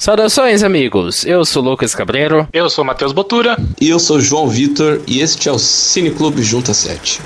Saudações, amigos! Eu sou Lucas Cabreiro. Eu sou Matheus Botura. E eu sou João Vitor, e este é o Cine Clube Junta 7.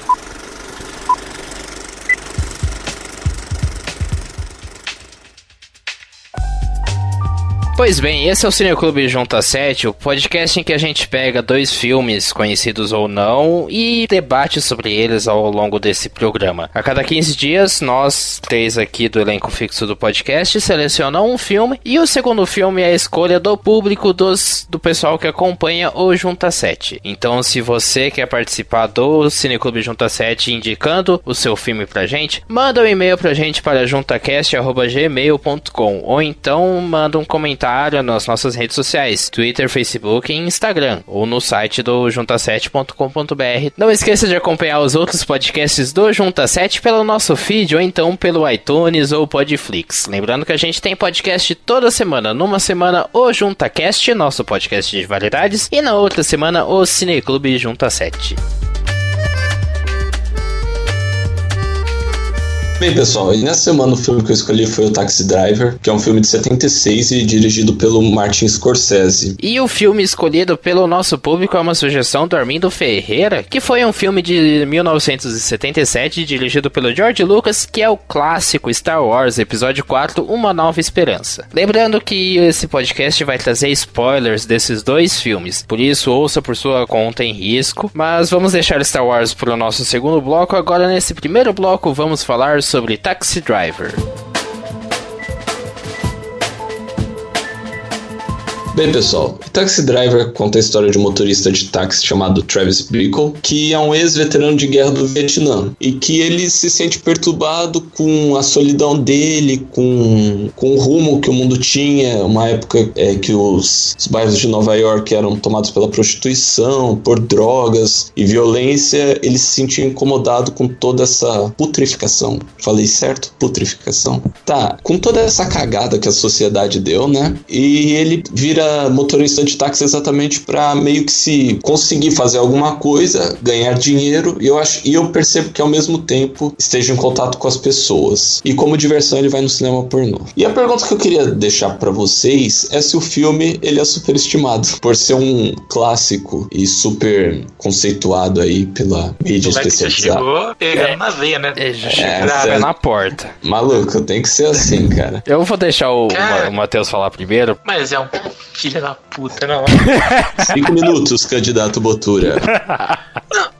Pois bem, esse é o Cineclube Junta 7, o podcast em que a gente pega dois filmes, conhecidos ou não, e debate sobre eles ao longo desse programa. A cada 15 dias, nós, três aqui do elenco fixo do podcast, selecionam um filme, e o segundo filme é a escolha do público dos, do pessoal que acompanha o Junta 7. Então, se você quer participar do Cineclube Junta 7 indicando o seu filme pra gente, manda um e-mail pra gente para juntacast.gmail.com ou então manda um comentário nas nossas redes sociais, Twitter, Facebook e Instagram, ou no site do junta7.com.br. Não esqueça de acompanhar os outros podcasts do Junta 7 pelo nosso feed ou então pelo iTunes ou Podflix. Lembrando que a gente tem podcast toda semana. Numa semana o JuntaCast, nosso podcast de variedades, e na outra semana o Cineclube Junta 7. Bem, pessoal, e nessa semana o filme que eu escolhi foi o Taxi Driver, que é um filme de 76 e dirigido pelo Martin Scorsese. E o filme escolhido pelo nosso público é uma sugestão do Armindo Ferreira, que foi um filme de 1977 dirigido pelo George Lucas, que é o clássico Star Wars Episódio 4 Uma Nova Esperança. Lembrando que esse podcast vai trazer spoilers desses dois filmes, por isso ouça por sua conta em risco, mas vamos deixar Star Wars para o nosso segundo bloco. Agora, nesse primeiro bloco, vamos falar sobre Taxi Driver. Bem, pessoal, Taxi Driver conta a história de um motorista de táxi chamado Travis Bickle, que é um ex-veterano de guerra do Vietnã e que ele se sente perturbado com a solidão dele, com, com o rumo que o mundo tinha, uma época é, que os, os bairros de Nova York eram tomados pela prostituição, por drogas e violência. Ele se sentia incomodado com toda essa putrificação. Falei certo? Putrificação. Tá, com toda essa cagada que a sociedade deu, né? E ele vira motorista de táxi exatamente para meio que se conseguir fazer alguma coisa, ganhar dinheiro, e eu acho e eu percebo que ao mesmo tempo esteja em contato com as pessoas. E como diversão ele vai no cinema pornô. E a pergunta que eu queria deixar para vocês é se o filme ele é superestimado por ser um clássico e super conceituado aí pela mídia especializada. chegou pegando é, na veia, né? É, já é, na porta. Maluco, tem que ser assim, cara. Eu vou deixar o, o Matheus falar primeiro. Mas é um filho da puta, não. Cinco minutos, candidato Botura. Não,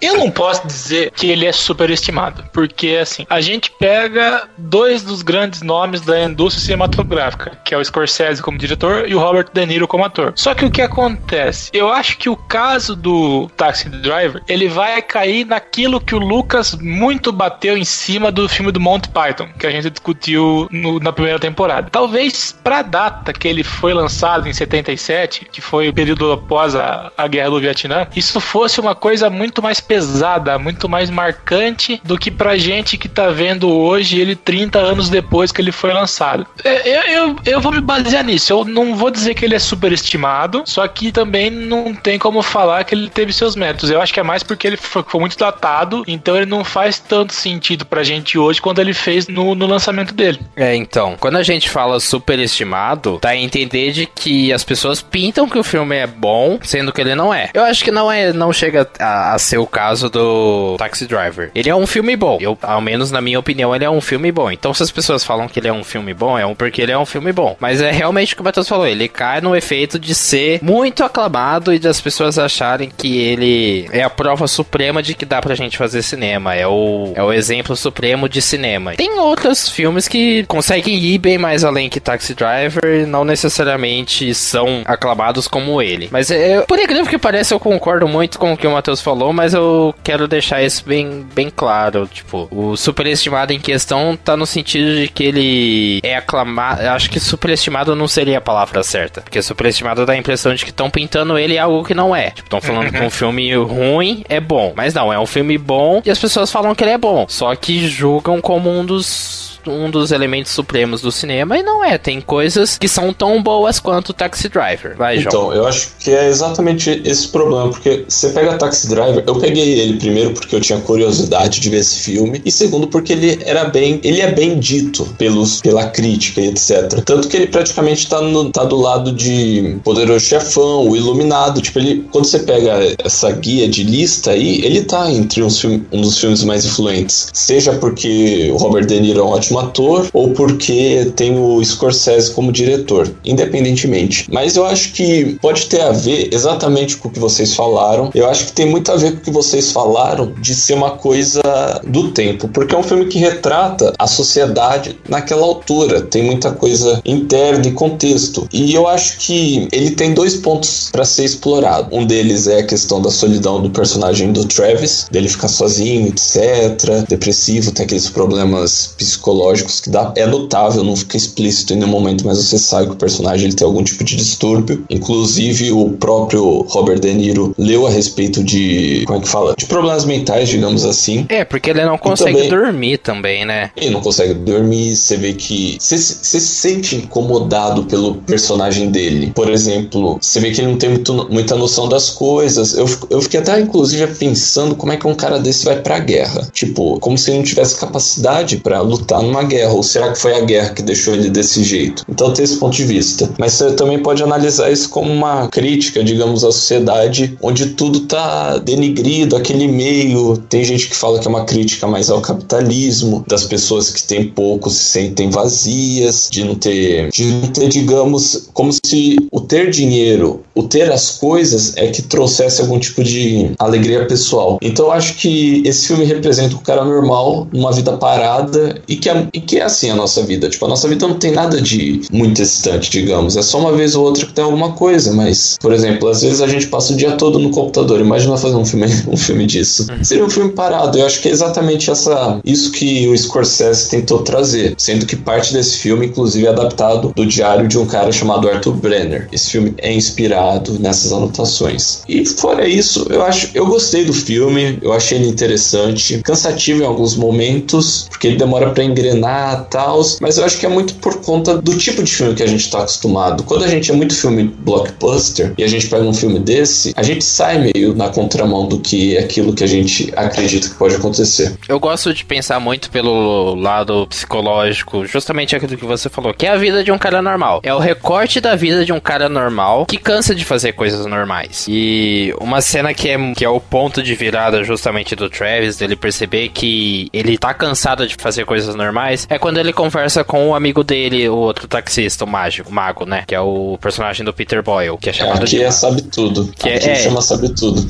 eu não posso dizer que ele é superestimado, porque assim, a gente pega dois dos grandes nomes da indústria cinematográfica, que é o Scorsese como diretor e o Robert De Niro como ator. Só que o que acontece? Eu acho que o caso do Taxi Driver, ele vai cair naquilo que o Lucas muito bateu em cima do filme do Monty Python, que a gente discutiu no, na primeira temporada. Talvez pra data que ele foi lançado em 77, que foi o período após a, a Guerra do Vietnã, isso fosse uma coisa muito mais pesada, muito mais marcante do que pra gente que tá vendo hoje ele 30 anos depois que ele foi lançado. É, eu, eu, eu vou me basear nisso. Eu não vou dizer que ele é superestimado, só que também não tem como falar que ele teve seus métodos. Eu acho que é mais porque ele foi, foi muito datado, então ele não faz tanto sentido pra gente hoje quando ele fez no, no lançamento dele. É, então, quando a gente fala superestimado, dá a entender de que as pessoas pintam que o filme é bom, sendo que ele não é. Eu acho que não é, não chega a, a, ser o caso do Taxi Driver. Ele é um filme bom. Eu, ao menos na minha opinião, ele é um filme bom. Então, se as pessoas falam que ele é um filme bom, é um porque ele é um filme bom. Mas é realmente o que o Matheus falou. Ele cai no efeito de ser muito aclamado e das pessoas acharem que ele é a prova suprema de que dá pra gente fazer cinema. É o, é o exemplo supremo de cinema. Tem outros filmes que conseguem ir bem mais além que Taxi Driver e não necessariamente são aclamados como ele. Mas é, por incrível que pareça, eu concordo muito com o que o Matheus falou falou, mas eu quero deixar isso bem, bem claro. Tipo, o superestimado em questão tá no sentido de que ele é aclamado. Acho que superestimado não seria a palavra certa. Porque superestimado dá a impressão de que estão pintando ele algo que não é. Tipo, estão falando que um filme ruim é bom. Mas não, é um filme bom e as pessoas falam que ele é bom. Só que julgam como um dos um dos elementos supremos do cinema e não é. Tem coisas que são tão boas quanto Taxi Driver. Vai, João. Então, eu acho que é exatamente esse problema, porque você pega Taxi Driver, eu peguei ele primeiro porque eu tinha curiosidade de ver esse filme e segundo porque ele era bem, ele é bem dito pelos pela crítica e etc. Tanto que ele praticamente tá, no, tá do lado de Poderoso Chefão, O Iluminado, tipo ele quando você pega essa guia de lista aí, ele tá entre um dos filmes mais influentes, seja porque o Robert De Niro é um ótimo ator ou porque tem o Scorsese como diretor, independentemente. Mas eu acho que pode ter a ver exatamente com o que vocês falaram. Eu acho que tem muito a ver com o que vocês falaram de ser uma coisa do tempo, porque é um filme que retrata a sociedade naquela altura, tem muita coisa interna e contexto. E eu acho que ele tem dois pontos para ser explorado. Um deles é a questão da solidão do personagem do Travis, dele ficar sozinho, etc, depressivo, tem aqueles problemas psicológicos que dá é notável, não fica explícito em nenhum momento, mas você sabe que o personagem ele tem algum tipo de distúrbio. Inclusive o próprio Robert De Niro leu a respeito de como é que fala, de problemas mentais, digamos assim. É, porque ele não consegue também, dormir também, né? Ele não consegue dormir, você vê que você, você se sente incomodado pelo personagem dele. Por exemplo, você vê que ele não tem muito, muita noção das coisas. Eu, eu fiquei até, inclusive, pensando como é que um cara desse vai pra guerra. Tipo, como se ele não tivesse capacidade para lutar numa guerra. Ou será que foi a guerra que deixou ele desse jeito? Então tem esse ponto de vista. Mas você também pode analisar isso como uma crítica, digamos, à sociedade onde tudo tá denigrido, aquele meio. Tem gente que fala que é uma crítica mais ao capitalismo, das pessoas que têm pouco se sentem vazias, de não ter, de não ter, digamos, como se o ter dinheiro, o ter as coisas é que trouxesse algum tipo de alegria pessoal. Então eu acho que esse filme representa o cara normal, numa vida parada e que, é, e que é assim a nossa vida. Tipo, a nossa vida não tem nada de muito excitante, digamos. É só uma vez ou outra que tem alguma coisa, mas, por exemplo, às vezes a gente passa o dia todo no computador. Imagina fazer um filme, um filme disso. Uhum. Seria um filme parado. Eu acho que é exatamente essa, isso que o Scorsese tentou trazer. Sendo que parte desse filme, inclusive, é adaptado do diário de um cara chamado Arthur Brenner. Esse filme é inspirado nessas anotações. E fora isso, eu acho, eu gostei do filme, eu achei ele interessante, cansativo em alguns momentos, porque ele demora para engrenar, tal, mas eu acho que é muito por conta do tipo de filme que a gente tá acostumado. Quando a gente é muito filme blockbuster e a gente pega um filme desse, a gente sai meio na contramão do que é aquilo que a gente acredita que pode acontecer. Eu gosto de pensar muito pelo lado psicológico, justamente aquilo que você falou, que é a vida de um cara normal. É o recorte da vida de um cara normal que cansa de fazer coisas normais. E uma cena que é, que é o ponto de virada justamente do Travis, dele perceber que ele tá cansado de fazer coisas normais, é quando ele conversa com o amigo dele, o outro taxista, o mágico, o mago, né? Que é o personagem do Peter Boyle, que é chamado é, aqui de. é sabe tudo. Que aqui é, chama sabe tudo.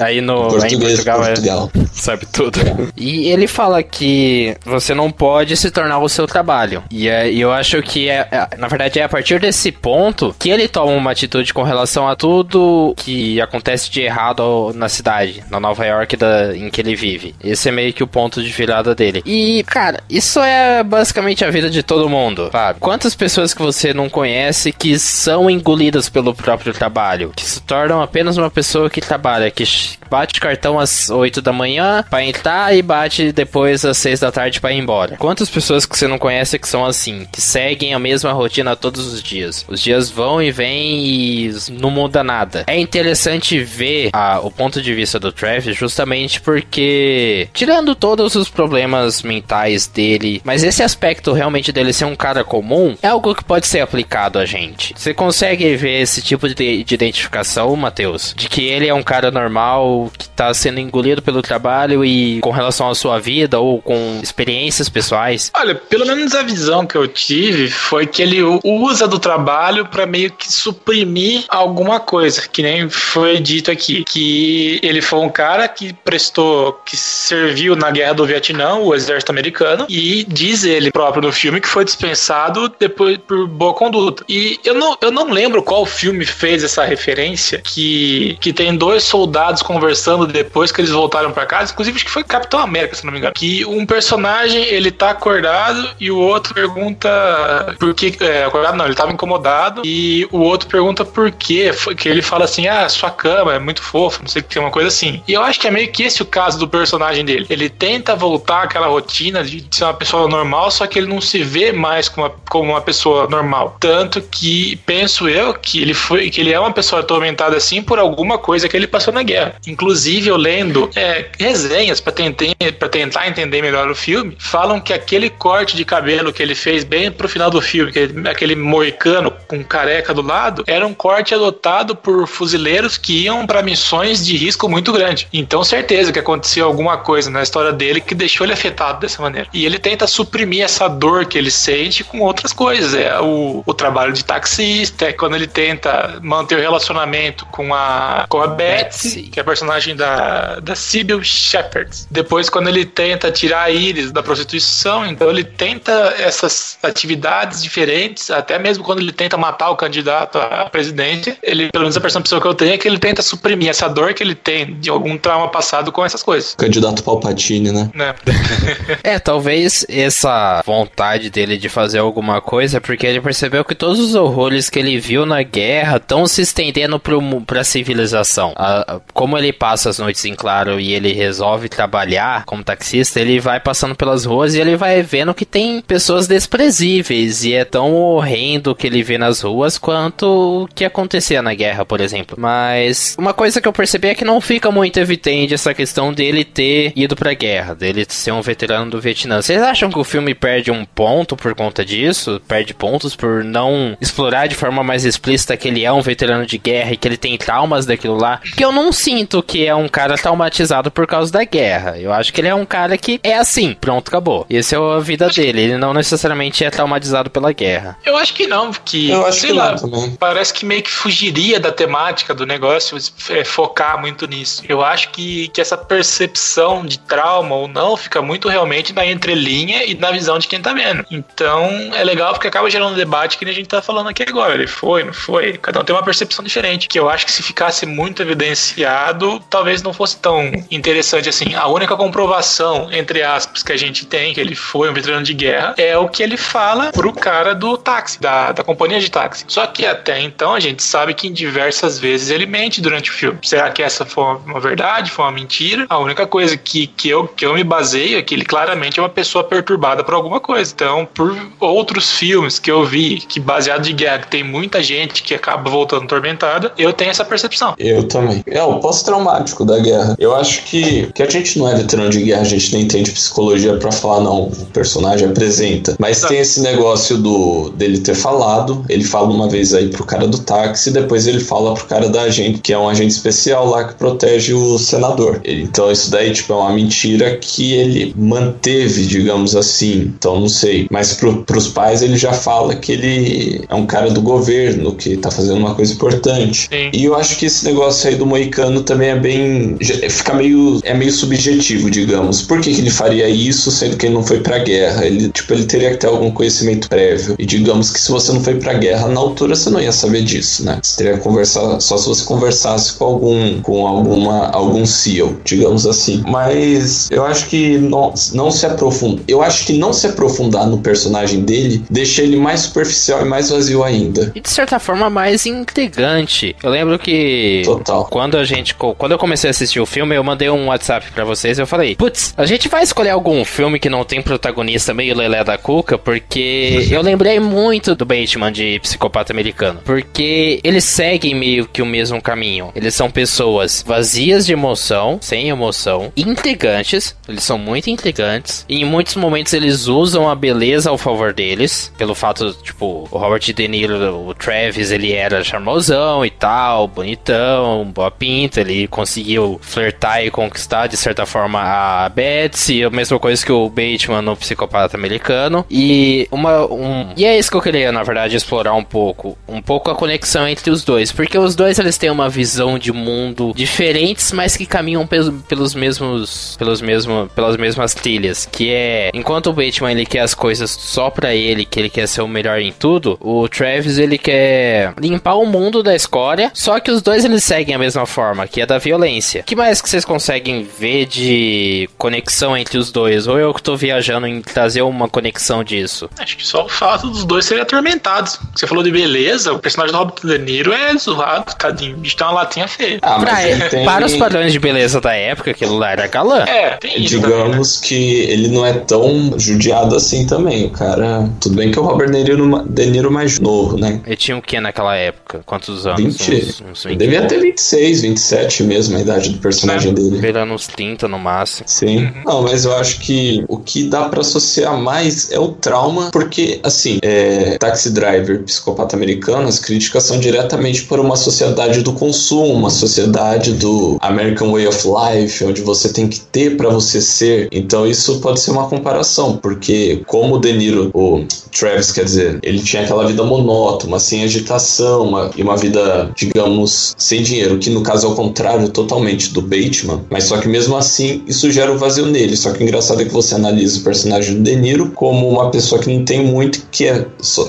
Aí no Português, em Portugal, Portugal. É, sabe tudo. E ele fala que você não pode se tornar o seu trabalho. E, é, eu acho que é, é, na verdade é a partir desse ponto que ele toma uma atitude com relação a tudo que acontece de errado na cidade, na Nova York da, em que ele vive. Esse é meio que o ponto de virada dele. E, cara, isso é basicamente a vida de todo mundo, sabe? Quantas pessoas que você não conhece que são engolidas pelo próprio trabalho, que se tornam apenas uma pessoa que trabalha, que bate cartão às 8 da manhã para entrar e bate depois às 6 da tarde para ir embora. Quantas pessoas que você não conhece que são assim, que seguem a mesma rotina todos os dias? Os dias vão e vêm e não muda nada. É interessante ver a, o ponto de vista do Travis justamente porque, tirando todos os problemas mentais dele, mas esse aspecto realmente dele ser um cara comum é algo que pode ser aplicado a gente. Você consegue ver esse tipo de, de identificação, Matheus? De que ele é um cara normal que tá sendo engolido pelo trabalho e com relação à sua vida ou com experiências pessoais? Olha, pelo menos a visão que eu tive foi que ele usa do trabalho para meio que suprimir alguma coisa, que nem foi dito aqui, que ele foi um cara que prestou, que serviu na guerra do Vietnã, o exército americano, e diz ele próprio no filme que foi dispensado depois por boa conduta. E eu não, eu não lembro qual filme fez essa referência, que, que tem dois soldados conversando depois que eles voltaram para casa, inclusive acho que foi Capitão América, se não me engano, que um personagem ele tá acordado e o outro pergunta por que. É, acordado não, ele tava incomodado e o outro pergunta por quê. Que ele fala assim: ah, sua cama é muito fofa, não sei o que, uma coisa assim. E eu acho que é meio que esse o caso do personagem dele. Ele tenta voltar àquela rotina de ser uma pessoa normal, só que ele não se vê mais como uma, como uma pessoa normal. Tanto que penso eu que ele foi que ele é uma pessoa atormentada assim por alguma coisa que ele passou na guerra. Inclusive, eu lendo é, resenhas para tentar, entender melhor o filme, falam que aquele corte de cabelo que ele fez bem pro final do filme, aquele, aquele moicano com careca do lado, era um corte adotado por fuzileiros que iam para missões de risco muito grande. Então, certeza que aconteceu alguma coisa na história dele que deixou ele afetado dessa maneira. E ele tenta suprimir essa dor que ele sente com outras coisas. É o, o trabalho de taxista, é quando ele tenta manter o relacionamento com a, com a Betsy, que é a personagem da, da Sybil Shepherd. Depois, quando ele tenta tirar a Iris da prostituição, então ele tenta essas atividades diferentes, até mesmo quando ele tenta matar o candidato a presidente, ele, pelo menos a percepção que eu tenho é que ele tenta suprimir essa dor que ele tem de algum trauma passado com essas coisas. Candidato Palpatine, né? É. é, talvez essa vontade dele de fazer alguma coisa é porque ele percebeu que todos os horrores que ele viu na guerra estão se estendendo pro, pra civilização. A, como ele passa as noites em claro e ele resolve trabalhar como taxista, ele vai passando pelas ruas e ele vai vendo que tem pessoas desprezíveis e é tão horrendo o que ele vê nas ruas quanto o que acontecia na guerra, por exemplo. Mas uma coisa que eu percebi é que não fica muito evidente essa questão dele ter ido pra guerra, dele ser um veterano do Vietnã. Vocês acham que o filme perde um ponto por conta disso? Perde pontos por não explorar de forma mais explícita que ele é um veterano de guerra e que ele tem traumas daquilo lá? Porque eu não sinto que é um cara traumatizado por causa da guerra. Eu acho que ele é um cara que é assim, pronto, acabou. Essa é a vida dele. Ele não necessariamente é traumatizado pela guerra. Eu acho que não, porque, eu acho sei que lá, não, parece que meio que fugiria da temática do negócio é, focar muito nisso. Eu acho que, que essa percepção de trauma ou não fica muito realmente na entrelinha e na visão de quem tá vendo. Então é legal porque acaba gerando um debate que a gente tá falando aqui agora. Ele foi, não foi? Cada um tem uma percepção diferente. Que eu acho que se ficasse muito evidenciado, talvez não fosse tão interessante assim. A única comprovação, entre aspas, que a gente tem que ele foi um veterano de guerra é o que ele fala pro cara do táxi, da, da companhia de táxi. Só que até então a gente sabe que em diversas vezes ele mente durante o filme. Será que essa foi uma verdade? Foi uma mentira? A única coisa que, que, eu, que eu me baseio é que ele claramente é uma pessoa perturbada por alguma coisa. Então, por outros filmes que eu vi, que baseado de guerra, que tem muita gente que acaba voltando atormentada, eu tenho essa percepção. Eu também. É o pós-traumático da guerra. Eu acho que, que a gente não é veterano de guerra, a gente nem entende psicologia para falar, não, o personagem apresenta. Mas tem esse negócio do dele ter falado, ele fala uma vez aí pro cara do táxi, depois ele fala pro cara da agente, que é um agente especial lá que protege o senador. Então isso daí, tipo, é uma mentira que ele manteve, digamos assim. Então não sei. Mas pro, pros pais ele já fala que ele é um cara do governo, que tá fazendo uma coisa importante. Sim. E eu acho que esse negócio aí do Moicano também é bem. fica meio. é meio subjetivo, digamos. Por que, que ele faria isso sendo que ele não foi pra guerra? Ele, tipo, ele teria que ter algum conhecimento prévio. E digamos que se você não foi pra guerra, na altura você não ia saber disso, né? Você teria que conversar só se você conversasse com algum. com alguma. algum SEAL, digamos assim. Mas eu acho que não, não se aprofunda. Eu acho que não se aprofundar no personagem dele deixa ele mais superficial e mais vazio ainda. E de certa forma mais intrigante. Eu lembro que Total. quando a gente quando eu comecei a assistir o filme, eu mandei um WhatsApp para vocês e eu falei: "Putz, a gente vai escolher algum filme que não tem protagonista meio lelé da cuca, porque eu lembrei muito do Bateman de Psicopata Americano, porque eles seguem meio que o mesmo caminho. Eles são pessoas vazias de emoção, sem emoção, intrigantes, eles são muito intrigantes, e em muitos momentos eles usam a beleza ao favor deles, pelo fato, tipo, o Robert De Niro, o Travis, ele era charmosão e tal, bonitão, boa pinta, ele conseguiu flertar e conquistar de certa forma a Betsy, a mesma coisa que o Bateman no Psicopata Americano. E uma um, e é isso que eu queria, na verdade, explorar um pouco, um pouco a conexão entre os dois, porque os dois eles têm uma visão de mundo diferentes, mas que caminham pelos, pelos mesmos pelos mesmo, pelas mesmas trilhas, que é enquanto o Bateman ele quer as coisas só pra ele, que ele quer ser o melhor em tudo, o Travis ele quer limpar o mundo da escória, só que os dois eles seguem a mesma forma, aqui é da violência. O que mais que vocês conseguem ver de conexão entre os dois? Ou eu que tô viajando em trazer uma conexão disso? Acho que só o fato dos dois serem atormentados. Você falou de beleza, o personagem do Robert De Niro é zoado, tadinho. O bicho tem uma latinha feia. Ah, mas Pra- ele tem... Para os padrões de beleza da época, aquilo lá era galã. É, tem isso também, né? Digamos que ele não é tão judiado assim também. O cara. Tudo bem que é o Robert De Niro, De Niro mais novo, né? Ele tinha o que naquela época? Quantos anos? 20. Uns, uns 20 Devia ter 26, 27 mesmo a idade do personagem dele. Beirando uns 30 no máximo. Sim. Não, mas eu acho que o que dá pra associar mais é o trauma, porque, assim, é, Taxi Driver, Psicopata Americano, as críticas são diretamente para uma sociedade do consumo, uma sociedade do American Way of Life, onde você tem que ter pra você ser. Então isso pode ser uma comparação, porque como o De Niro, o Travis, quer dizer, ele tinha aquela vida monótona, sem agitação, uma, e uma vida, digamos, sem dinheiro, que no caso é o contrário totalmente do Bateman, mas só que mesmo assim isso gera um vazio nele. Só que o engraçado é que você analisa o personagem do De Niro como uma pessoa que não tem muito, que é,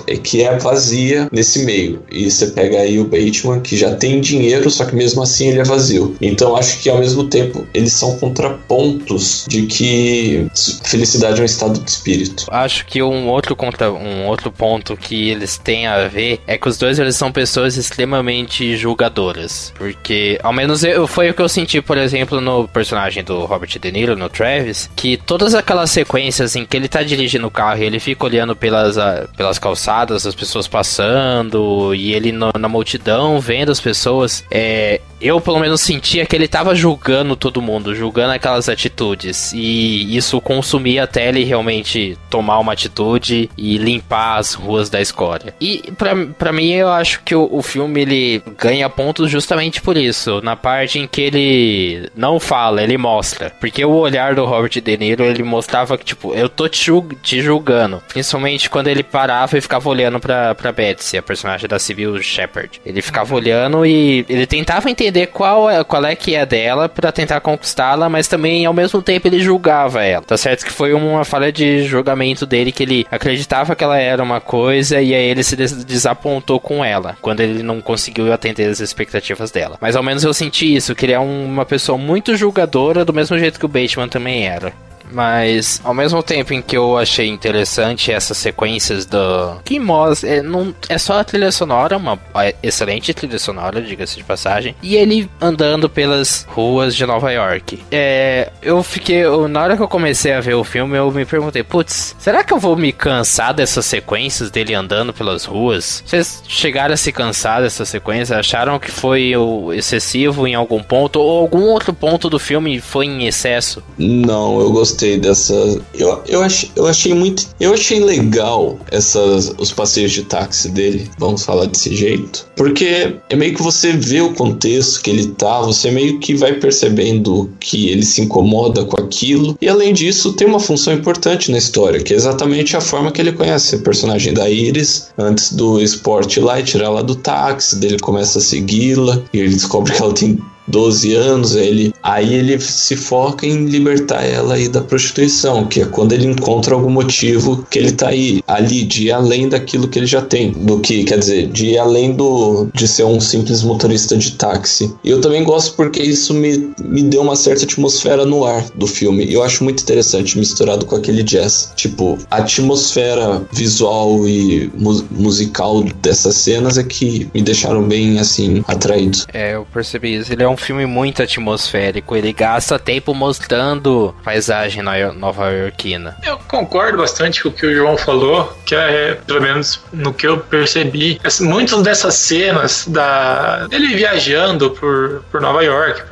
é- que é vazia nesse meio. E você pega aí o Bateman, que já tem dinheiro, só que mesmo assim ele é vazio. Então acho que ao mesmo tempo eles são contrapontos de que felicidade é um estado de espírito. Acho que um outro, contra, um outro ponto que eles têm a ver é que os dois eles são pessoas extremamente julgadoras. Porque, ao menos eu, foi o que eu senti, por exemplo, no personagem do Robert De Niro, no Travis, que todas aquelas sequências em que ele tá dirigindo o carro e ele fica olhando pelas, ah, pelas calçadas, as pessoas passando, e ele no- na multidão vendo as pessoas, é, eu pelo menos sentia que ele tava julgando todo mundo, julgando aquelas atitudes. E isso consumia até ele realmente tomar uma atitude e limpar as ruas da escória. E pra mim eu acho que o, o filme ele ganha pontos justamente por isso. Na parte em que ele não fala, ele mostra. Porque o olhar do Robert De Niro ele mostrava que, tipo, eu tô te, te julgando. Principalmente quando ele parava e ficava olhando pra, pra Betsy, a personagem da Civil Shepard. Ele ficava olhando e ele tentava entender qual é, qual é que é dela pra tentar conquistá-la, mas também ao mesmo tempo ele julgava ela. Tá certo que foi uma falha de julgamento dele que ele acreditava que ela era uma coisa e aí ele se des- desapontou com ela quando ele não conseguiu atender as expectativas dela. Mas ao menos eu senti isso, que ele é um- uma pessoa muito julgadora do mesmo jeito que o Bateman também era. Mas ao mesmo tempo em que eu achei interessante essas sequências do. Que mostra. É, não, é só a trilha sonora, uma é, excelente trilha sonora, diga-se de passagem. E ele andando pelas ruas de Nova York. É, eu fiquei. eu- na hora que eu comecei a ver o filme, eu me perguntei: putz, será que eu vou me cansar dessas sequências dele andando pelas ruas? Vocês chegaram a se cansar dessa sequência? Acharam que foi o, excessivo em algum ponto? Ou algum outro ponto do filme foi em excesso? Não, eu gostei dessa. Eu, eu, achei, eu achei muito. Eu achei legal essas, os passeios de táxi dele, vamos falar desse jeito. Porque é meio que você vê o contexto que ele tá, você meio que vai percebendo que ele se incomoda com aquilo. E além disso, tem uma função importante na história, que é exatamente a forma que ele conhece a personagem da Iris antes do esporte lá e tirar ela do táxi. Dele começa a segui-la e ele descobre que ela tem 12 anos, ele, aí ele se foca em libertar ela aí da prostituição, que é quando ele encontra algum motivo que ele tá aí, ali, de ir além daquilo que ele já tem, do que, quer dizer, de ir além do, de ser um simples motorista de táxi. E eu também gosto porque isso me, me deu uma certa atmosfera no ar do filme, eu acho muito interessante misturado com aquele jazz. Tipo, a atmosfera visual e mu- musical dessas cenas é que me deixaram bem, assim, atraídos. É, eu percebi isso. Ele é um filme muito atmosférico. Ele gasta tempo mostrando paisagem no- nova-iorquina. Eu concordo bastante com o que o João falou, que é, pelo menos no que eu percebi, muitas dessas cenas da ele viajando por, por Nova York,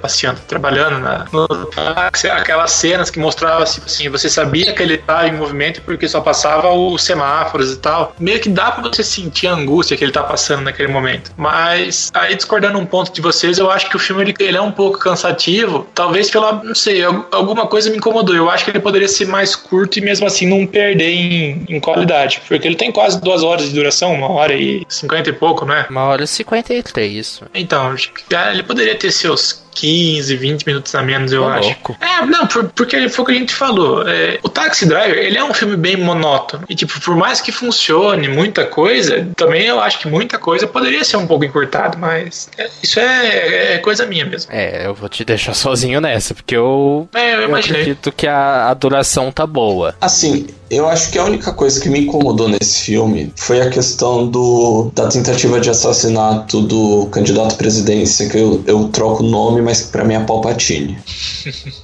passeando, trabalhando na, no aquelas cenas que mostravam tipo assim, você sabia que ele estava em movimento porque só passava os semáforos e tal. Meio que dá pra você sentir a angústia que ele tá passando naquele momento. Mas aí discordando um ponto de vocês, eu acho que o filme ele, ele é um pouco cansativo, talvez pela, não sei, al- alguma coisa me incomodou. Eu acho que ele poderia ser mais curto e mesmo assim não perder em, em qualidade, porque ele tem quase duas horas de duração, uma hora e cinquenta e pouco, né? Uma hora e 53, isso. Então, acho que, ah, ele poderia ter seus 15, 20 minutos a menos, eu Ô, acho. louco. É, não, por- porque foi o que a gente falou. É, o Taxi Driver, ele é um filme bem monótono. E, tipo, por mais que funcione muita coisa, também eu acho que muita coisa poderia ser um pouco encurtado, mas é, isso é, é coisa minha mesmo. É, eu vou te deixar sozinho nessa, porque eu, É, eu eu acredito que a, a duração tá boa. Assim, eu acho que a única coisa que me incomodou nesse filme foi a questão do da tentativa de assassinato do candidato à presidência, que eu, eu troco o nome, mas pra mim é Palpatine.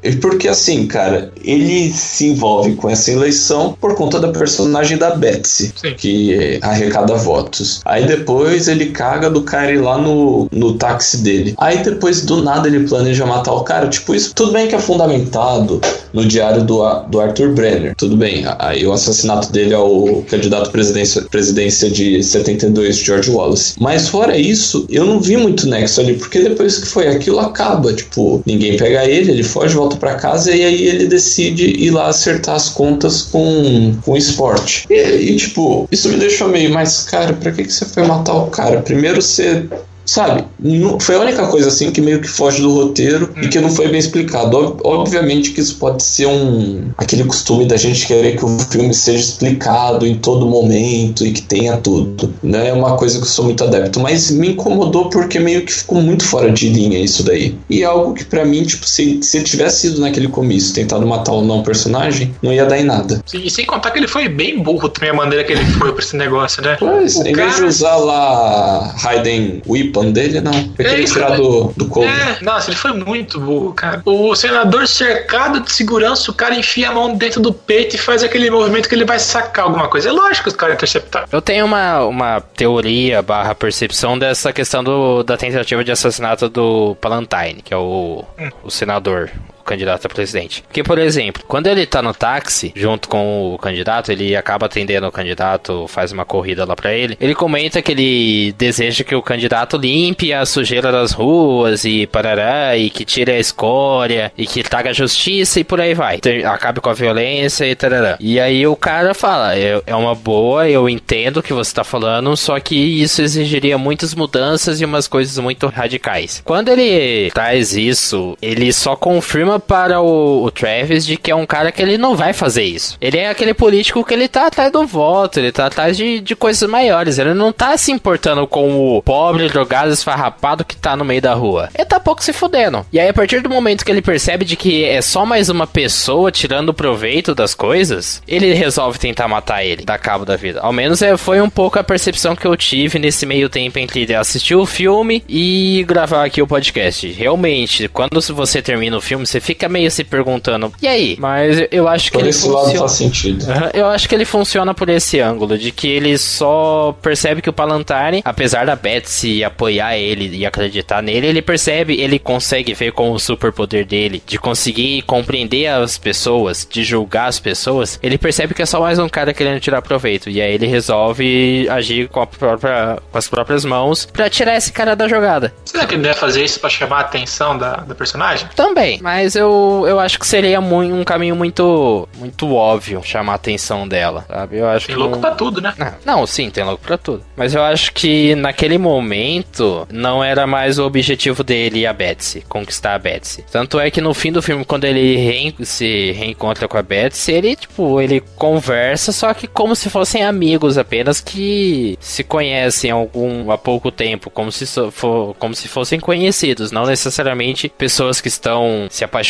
E porque assim, cara, ele se envolve com essa eleição por conta da personagem da Betsy, Sim. que arrecada votos. Aí depois ele caga do cara ir lá no, no táxi dele. Aí depois do nada ele planeja matar o cara. Tipo, isso tudo bem que é fundamentado no diário do, do Arthur Brenner. Tudo bem. Aí o assassinato dele ao candidato à presidência, presidência de 72, George Wallace. Mas fora isso, eu não vi muito nexo ali, porque depois que foi aquilo acaba. Tipo, ninguém pega ele, ele foge, volta pra casa e aí ele decide ir lá acertar as contas com, com o esporte. E, e, tipo, isso me deixou meio, mas cara, pra que, que você foi matar o cara? Primeiro você. Sabe, não- foi a única coisa assim que meio que foge do roteiro e que não foi bem explicado. Ob- Obviamente que isso pode ser um aquele costume da gente querer que o filme seja explicado em todo momento e que tenha tudo. Não é uma coisa que eu sou muito adepto, mas me incomodou porque meio que ficou muito fora de linha isso daí. E é algo que pra mim, tipo, se, se ele tivesse ido naquele comício tentado matar o não personagem, não ia dar em nada. Sim, E sem contar que ele foi bem burro também a maneira que ele foi pra esse negócio, né? Pois, O em vez de cara- usar lá Raiden Weapon dele, não. Foi É isso, tirar do, do couro. É, nossa, ele foi muito burro, cara. O senador cercado de segurança, o cara enfia a mão dentro do peito e faz aquele movimento que ele vai sacar alguma coisa. É lógico que os caras interceptaram. Eu tenho uma, uma teoria barra percepção dessa questão do, da tentativa de assassinato do Palantine, que é o, o senador. Candidato a presidente. Porque, por exemplo, quando ele tá no táxi, junto com o candidato, ele acaba atendendo o candidato, faz uma corrida lá pra ele. Ele comenta que ele deseja que o candidato limpe a sujeira das ruas e parará, e que tire a escória, e que traga justiça e por aí vai. Ter- Acabe com a violência e tarará. E aí o cara fala: é, é uma boa, eu entendo o que você tá falando, só que isso exigiria muitas mudanças e umas coisas muito radicais. Quando ele traz isso, ele só confirma para o, o Travis de que é um cara que ele não vai fazer isso. Ele é aquele político que ele tá atrás do voto, ele tá atrás de, de coisas maiores. Ele não tá se importando com o pobre, drogado, esfarrapado que tá no meio da rua. Ele tá pouco se fudendo. E aí, a partir do momento que ele percebe de que é só mais uma pessoa tirando proveito das coisas, ele resolve tentar matar ele, dar cabo da vida. Ao menos é, foi um pouco a percepção que eu tive nesse meio tempo entre assistir o filme e gravar aqui o podcast. Realmente, quando você termina o filme, você fica meio se perguntando, e aí? Mas eu acho que Por ele esse lado funciona. faz sentido. Eu acho que ele funciona por esse ângulo, de que ele só percebe que o Palantine, apesar da Betsy apoiar ele e acreditar nele, ele percebe, ele consegue ver com o superpoder dele, de conseguir compreender as pessoas, de julgar as pessoas, ele percebe que é só mais um cara querendo tirar proveito. E aí ele resolve agir com, a própria, com as próprias mãos pra tirar esse cara da jogada. Será que ele deve fazer isso pra chamar a atenção da, da personagem? Também, mas eu, eu acho que seria mui- um caminho muito muito óbvio chamar a atenção dela, sabe? Eu acho Tem louco não- pra tudo, né? Ah, Não, sim, tem louco pra tudo. Mas eu acho que naquele momento não era mais o objetivo dele e a Betsy, conquistar a Betsy. Tanto é que no fim do filme, quando ele reen- se reencontra com a Betsy, ele, tipo, ele conversa, só que como se fossem amigos apenas que se conhecem há algum, há pouco tempo, como se, so- for, como se fossem conhecidos, não necessariamente pessoas que estão se apaixonando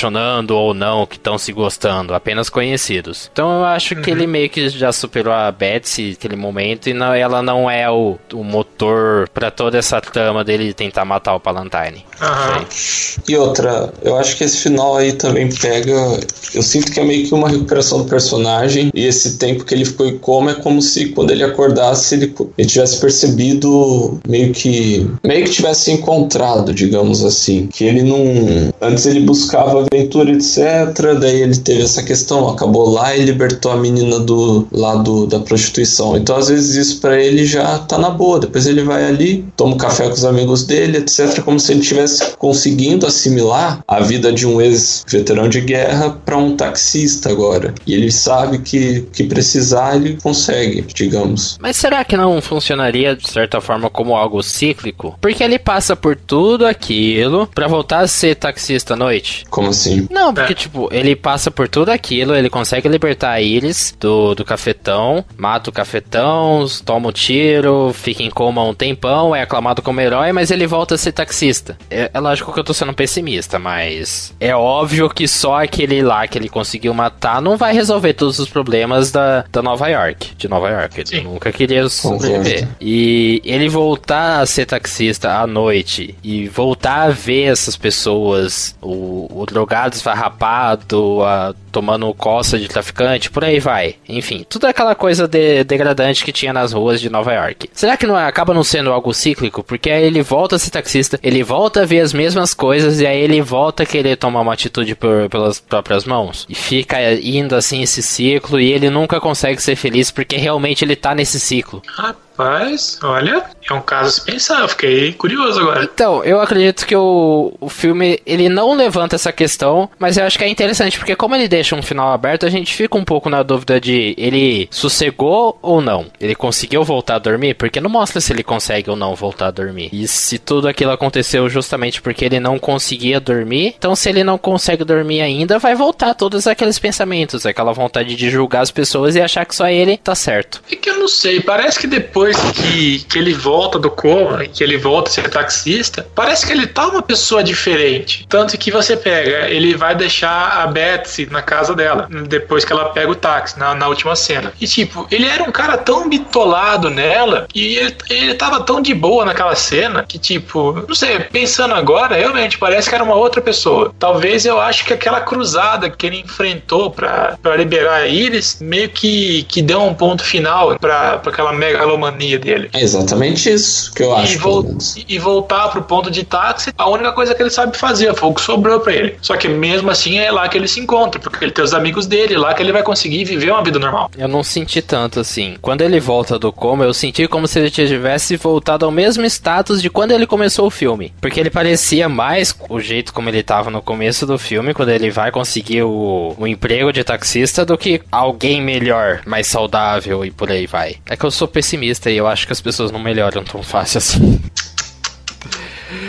ou não, que estão se gostando, apenas conhecidos. Então eu acho que ele meio que já superou a Betsy naquele momento e não, ela não é o, o motor pra toda essa trama dele tentar matar o Palantine. Aham. E outra, eu acho que esse final aí também pega. Eu sinto que é meio que uma recuperação do personagem. E esse tempo que ele ficou em coma é como se quando ele acordasse ele, ele tivesse percebido meio que. meio que tivesse encontrado, digamos assim. Que ele não. Antes ele buscava aventura, etc. Daí ele teve essa questão, acabou lá e libertou a menina do lado da prostituição. Então às vezes isso pra ele já tá na boa. Depois ele vai ali, toma um café com os amigos dele, etc. Como se ele estivesse conseguindo assimilar a vida de um ex-veterano de guerra para um taxista agora. E ele sabe que, que precisar, ele consegue, digamos. Mas será que não funcionaria de certa forma como algo cíclico? Porque ele passa por tudo aquilo pra voltar a ser taxista à noite? Como assim? Não, porque, É. tipo, ele passa por tudo aquilo, ele consegue libertar a Iris do, do cafetão, mata o cafetão, toma o tiro, fica em coma um tempão, é aclamado como herói, mas ele volta a ser taxista. É, é lógico que eu tô sendo pessimista, mas é óbvio que só aquele lá que ele conseguiu matar não vai resolver todos os problemas da, da Nova York, de Nova York. Ele Sim. nunca queria sobreviver. Concordo. E ele voltar a ser taxista à noite e voltar a ver essas pessoas, o, o drogado esfarrapado, a, tomando coça de traficante, por aí vai. Enfim, tudo aquela coisa de- degradante que tinha nas ruas de Nova York. Será que não é- acaba não sendo algo cíclico? Porque aí ele volta a ser taxista, ele volta a ver as mesmas coisas e aí ele volta a querer tomar uma atitude por- pelas próprias mãos. E fica indo assim esse ciclo e ele nunca consegue ser feliz porque realmente ele tá nesse ciclo. Rapaz, olha, é um caso a se pensar. Eu fiquei curioso agora. Então, eu acredito que o, o filme, ele não levanta essa questão, mas eu acho que é interessante, porque como ele deixa um final aberto, a gente fica um pouco na dúvida de ele sossegou ou não. Ele conseguiu voltar a dormir? Porque não mostra se ele consegue ou não voltar a dormir. E se tudo aquilo aconteceu justamente porque ele não conseguia dormir, então se ele não consegue dormir ainda, vai voltar todos aqueles pensamentos, aquela vontade de julgar as pessoas e achar que só ele tá certo. É que eu não sei, parece que depois que, que ele volta do coma, que ele volta a ser taxista, parece que ele tá uma pessoa diferente. Tanto que você pega, ele vai deixar a Betsy na casa dela, depois que ela pega o táxi, na, na última cena. E tipo, ele era um cara tão bitolado nela, e ele, ele tava tão de boa naquela cena, que tipo, não sei, pensando agora, realmente parece que era uma outra pessoa. Talvez eu acho que aquela cruzada que ele enfrentou pra liberar a Iris, meio que, que deu um ponto final pra aquela megalomania dele. É exatamente isso que eu E, acho. vol- e voltar pro ponto de táxi, a única coisa que ele sabe fazer, foi o que sobrou pra ele. Só que mesmo assim é lá que ele se encontra, porque ele tem os amigos dele, lá que ele vai conseguir viver uma vida normal. Eu não senti tanto assim. Quando ele volta do coma, eu senti como se ele tivesse voltado ao mesmo status de quando ele começou o filme. Porque ele parecia mais o jeito como ele tava no começo do filme, quando ele vai conseguir o, o emprego de taxista, do que alguém melhor, mais saudável e por aí vai. É que eu sou pessimista e eu acho que as pessoas não melhoram tão fácil assim.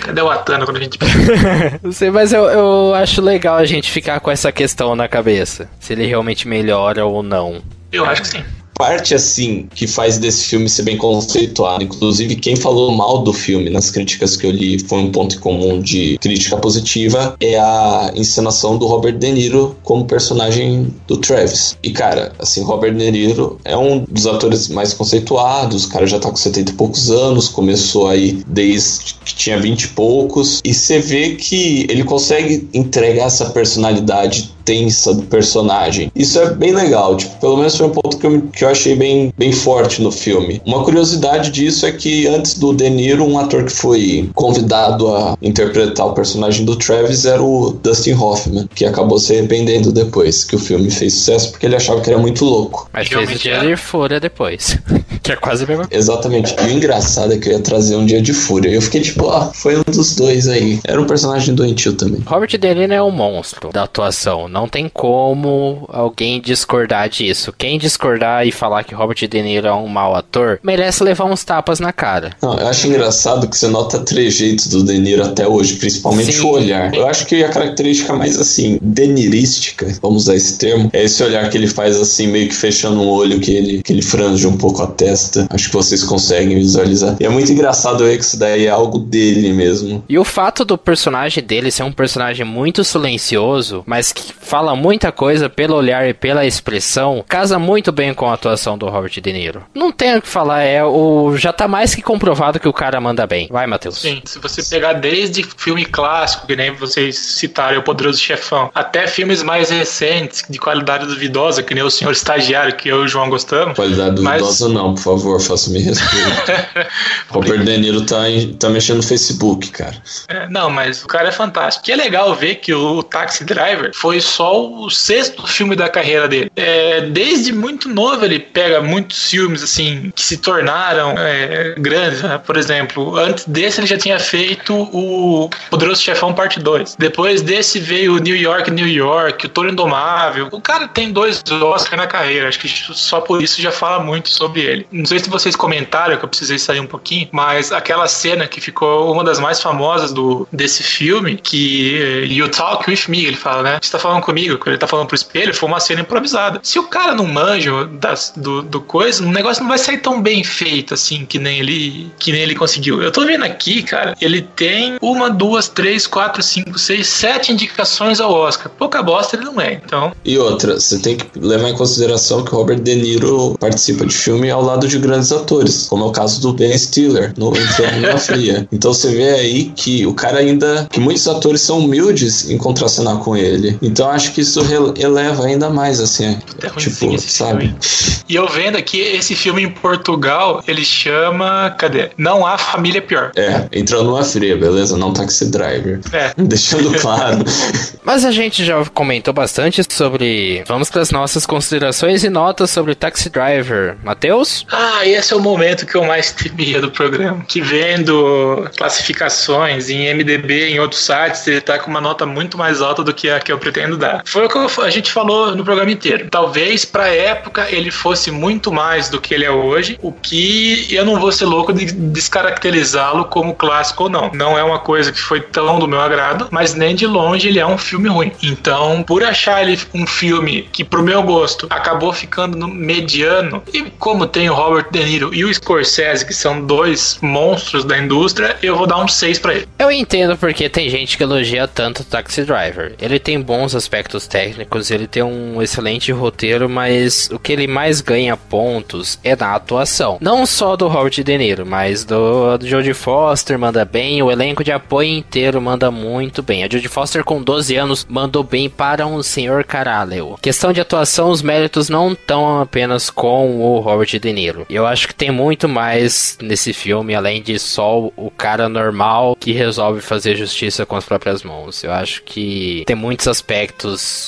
Cadê o Atana quando a gente. Não sei, mas eu, eu acho legal a gente ficar com essa questão na cabeça. Se ele realmente melhora ou não. Eu acho que sim. Parte assim que faz desse filme ser bem conceituado. Inclusive, quem falou mal do filme nas críticas que eu li foi um ponto comum de crítica positiva. É a encenação do Robert De Niro como personagem do Travis. E, cara, assim, Robert De Niro é um dos atores mais conceituados. O cara já tá com 70 e poucos anos, começou aí desde que tinha 20 e poucos. E você vê que ele consegue entregar essa personalidade tensa do personagem. Isso é bem legal, tipo, pelo menos foi um ponto que eu, que eu achei bem, bem forte no filme. Uma curiosidade disso é que antes do De Niro, um ator que foi convidado a interpretar o personagem do Travis era o Dustin Hoffman, que acabou se arrependendo depois que o filme fez sucesso porque ele achava que era muito louco. Mas fez o dia de fúria depois. que é quase a mesma Exatamente. E o engraçado é que eu ia trazer um dia de fúria. Eu fiquei tipo, ah, foi um dos dois aí. Era um personagem doentio também. Robert De Niro é um monstro da atuação. Não tem como alguém discordar disso. Quem discordar e falar que Robert De Niro é um mau ator, merece levar uns tapas na cara. Não, eu acho engraçado que você nota trejeitos do De Niro até hoje, principalmente Sim. o olhar. Eu acho que a característica mais assim, denirística, vamos usar esse termo, é esse olhar que ele faz assim, meio que fechando um olho, que ele, que ele frange um pouco a testa. Acho que vocês conseguem visualizar. E é muito engraçado ver que isso daí é algo dele mesmo. E o fato do personagem dele ser um personagem muito silencioso, mas que fala muita coisa pelo olhar e pela expressão, casa muito bem com a atuação do Robert De Niro. Não tenho o que falar, é o já tá mais que comprovado que o cara manda bem. Vai, Matheus. Sim, se você pegar desde filme clássico, que nem vocês citaram, O Poderoso Chefão, até filmes mais recentes, de qualidade duvidosa, que nem O Senhor Estagiário, que eu e o João gostamos. Qualidade Mas- duvidosa não, por favor, faça-me respeito. Robert De Niro tá, em- tá mexendo no Facebook, cara. É, não, mas o cara é fantástico. E é legal ver que o Taxi Driver foi só o sexto filme da carreira dele. É, desde muito novo ele pega muitos filmes assim que se tornaram é, grandes. né? Por exemplo, antes desse ele já tinha feito o Poderoso Chefão Parte 2. Depois desse veio o New York, New York, o Toro Indomável. O cara tem dois Oscars na carreira. Acho que só por isso já fala muito sobre ele. não sei se vocês comentaram, que eu precisei sair um pouquinho, mas aquela cena que ficou uma das mais famosas do, desse filme, que eh, You Talk With Me, ele fala, né? Você tá falando comigo, quando ele tá falando pro espelho, foi uma cena improvisada. Se o cara não manja das, do, do coisa, o negócio não vai sair tão bem feito, assim, que nem ele que nem ele conseguiu. Eu tô vendo aqui, cara, ele tem uma, duas, três, quatro, cinco, seis, sete indicações ao Oscar. Pouca bosta ele não é, então. E outra, você tem que levar em consideração que o Robert De Niro participa de filme ao lado de grandes atores, como é o caso do Ben Stiller no Inferno Fria. Então você vê aí que o cara ainda. que muitos atores são humildes em contracenar com ele. Então acho que isso eleva ainda mais, assim. É tipo, sabe? Filme. E eu vendo aqui, esse filme em Portugal, ele chama. Cadê? Não há família pior. É, entrou numa fria, beleza? Não taxi driver. É. Deixando claro. Mas a gente já comentou bastante sobre. Vamos para as nossas considerações e notas sobre Taxi Driver. Matheus? Ah, esse é o momento que eu mais temia do programa. Que vendo classificações em MDB, em outros sites, ele tá com uma nota muito mais alta do que a que eu pretendo dar. Foi o que a gente falou no programa inteiro. Talvez pra época ele fosse muito mais do que ele é hoje, o que eu não vou ser louco de descaracterizá-lo como clássico ou não. Não é uma coisa que foi tão do meu agrado, mas nem de longe ele é um filme ruim. Então, por achar ele um filme que, pro meu gosto, acabou ficando no mediano, e como tem o Robert De Niro e o Scorsese, que são dois monstros da indústria, eu vou dar um 6 para ele. Eu entendo porque tem gente que elogia tanto o Taxi Driver. Ele tem bons aspectos técnicos, ele tem um excelente roteiro, mas o que ele mais ganha pontos é na atuação. Não só do Robert De Niro, mas do, do Jodie Foster manda bem, o elenco de apoio inteiro manda muito bem. A Jodie Foster com 12 anos mandou bem para um senhor caralho. Questão de atuação, os méritos não estão apenas com o Robert De Niro. Eu acho que tem muito mais nesse filme, além de só o cara normal que resolve fazer justiça com as próprias mãos. Eu acho que tem muitos aspectos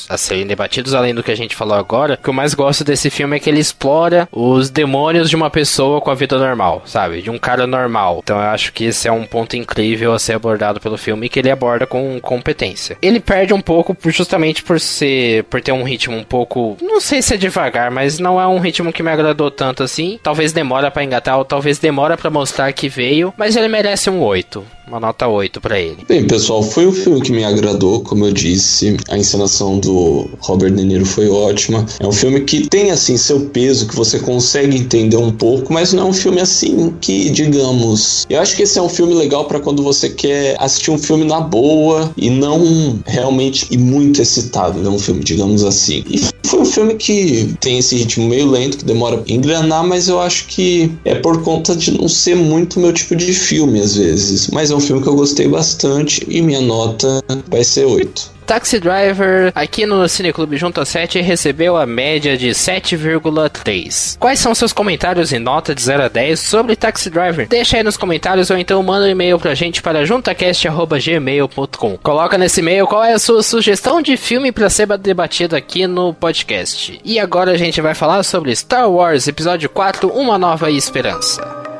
a serem debatidos, além do que a gente falou agora. O que eu mais gosto desse filme é que ele explora os demônios de uma pessoa com a vida normal, sabe? De um cara normal. Então eu acho que esse é um ponto incrível a ser abordado pelo filme que ele aborda com competência. Ele perde um pouco justamente por ser por ter um ritmo um pouco, não sei se é devagar, mas não é um ritmo que me agradou tanto assim. Talvez demora para engatar ou talvez demora para mostrar que veio, mas ele merece um 8 uma nota 8 para ele. Bem, pessoal, foi um filme que me agradou, como eu disse. A encenação do Robert De Niro foi ótima. É um filme que tem, assim, seu peso, que você consegue entender um pouco, mas não é um filme, assim, que, digamos. Eu acho que esse é um filme legal para quando você quer assistir um filme na boa e não realmente e muito excitado, né? Um filme, digamos assim. E foi um filme que tem esse ritmo meio lento, que demora pra engrenar, mas eu acho que é por conta de não ser muito meu tipo de filme, às vezes. Mas é um filme que eu gostei bastante e minha nota vai ser 8. Taxi Driver, aqui no Cineclube Junto a 7, recebeu a média de 7,3. Quais são seus comentários e nota de 0 a 10 sobre Taxi Driver? Deixa aí nos comentários ou então manda um e-mail pra gente para juntacast.gmail.com. Coloca nesse e-mail qual é a sua sugestão de filme para ser debatido aqui no podcast. E agora a gente vai falar sobre Star Wars Episódio 4 Uma Nova Esperança.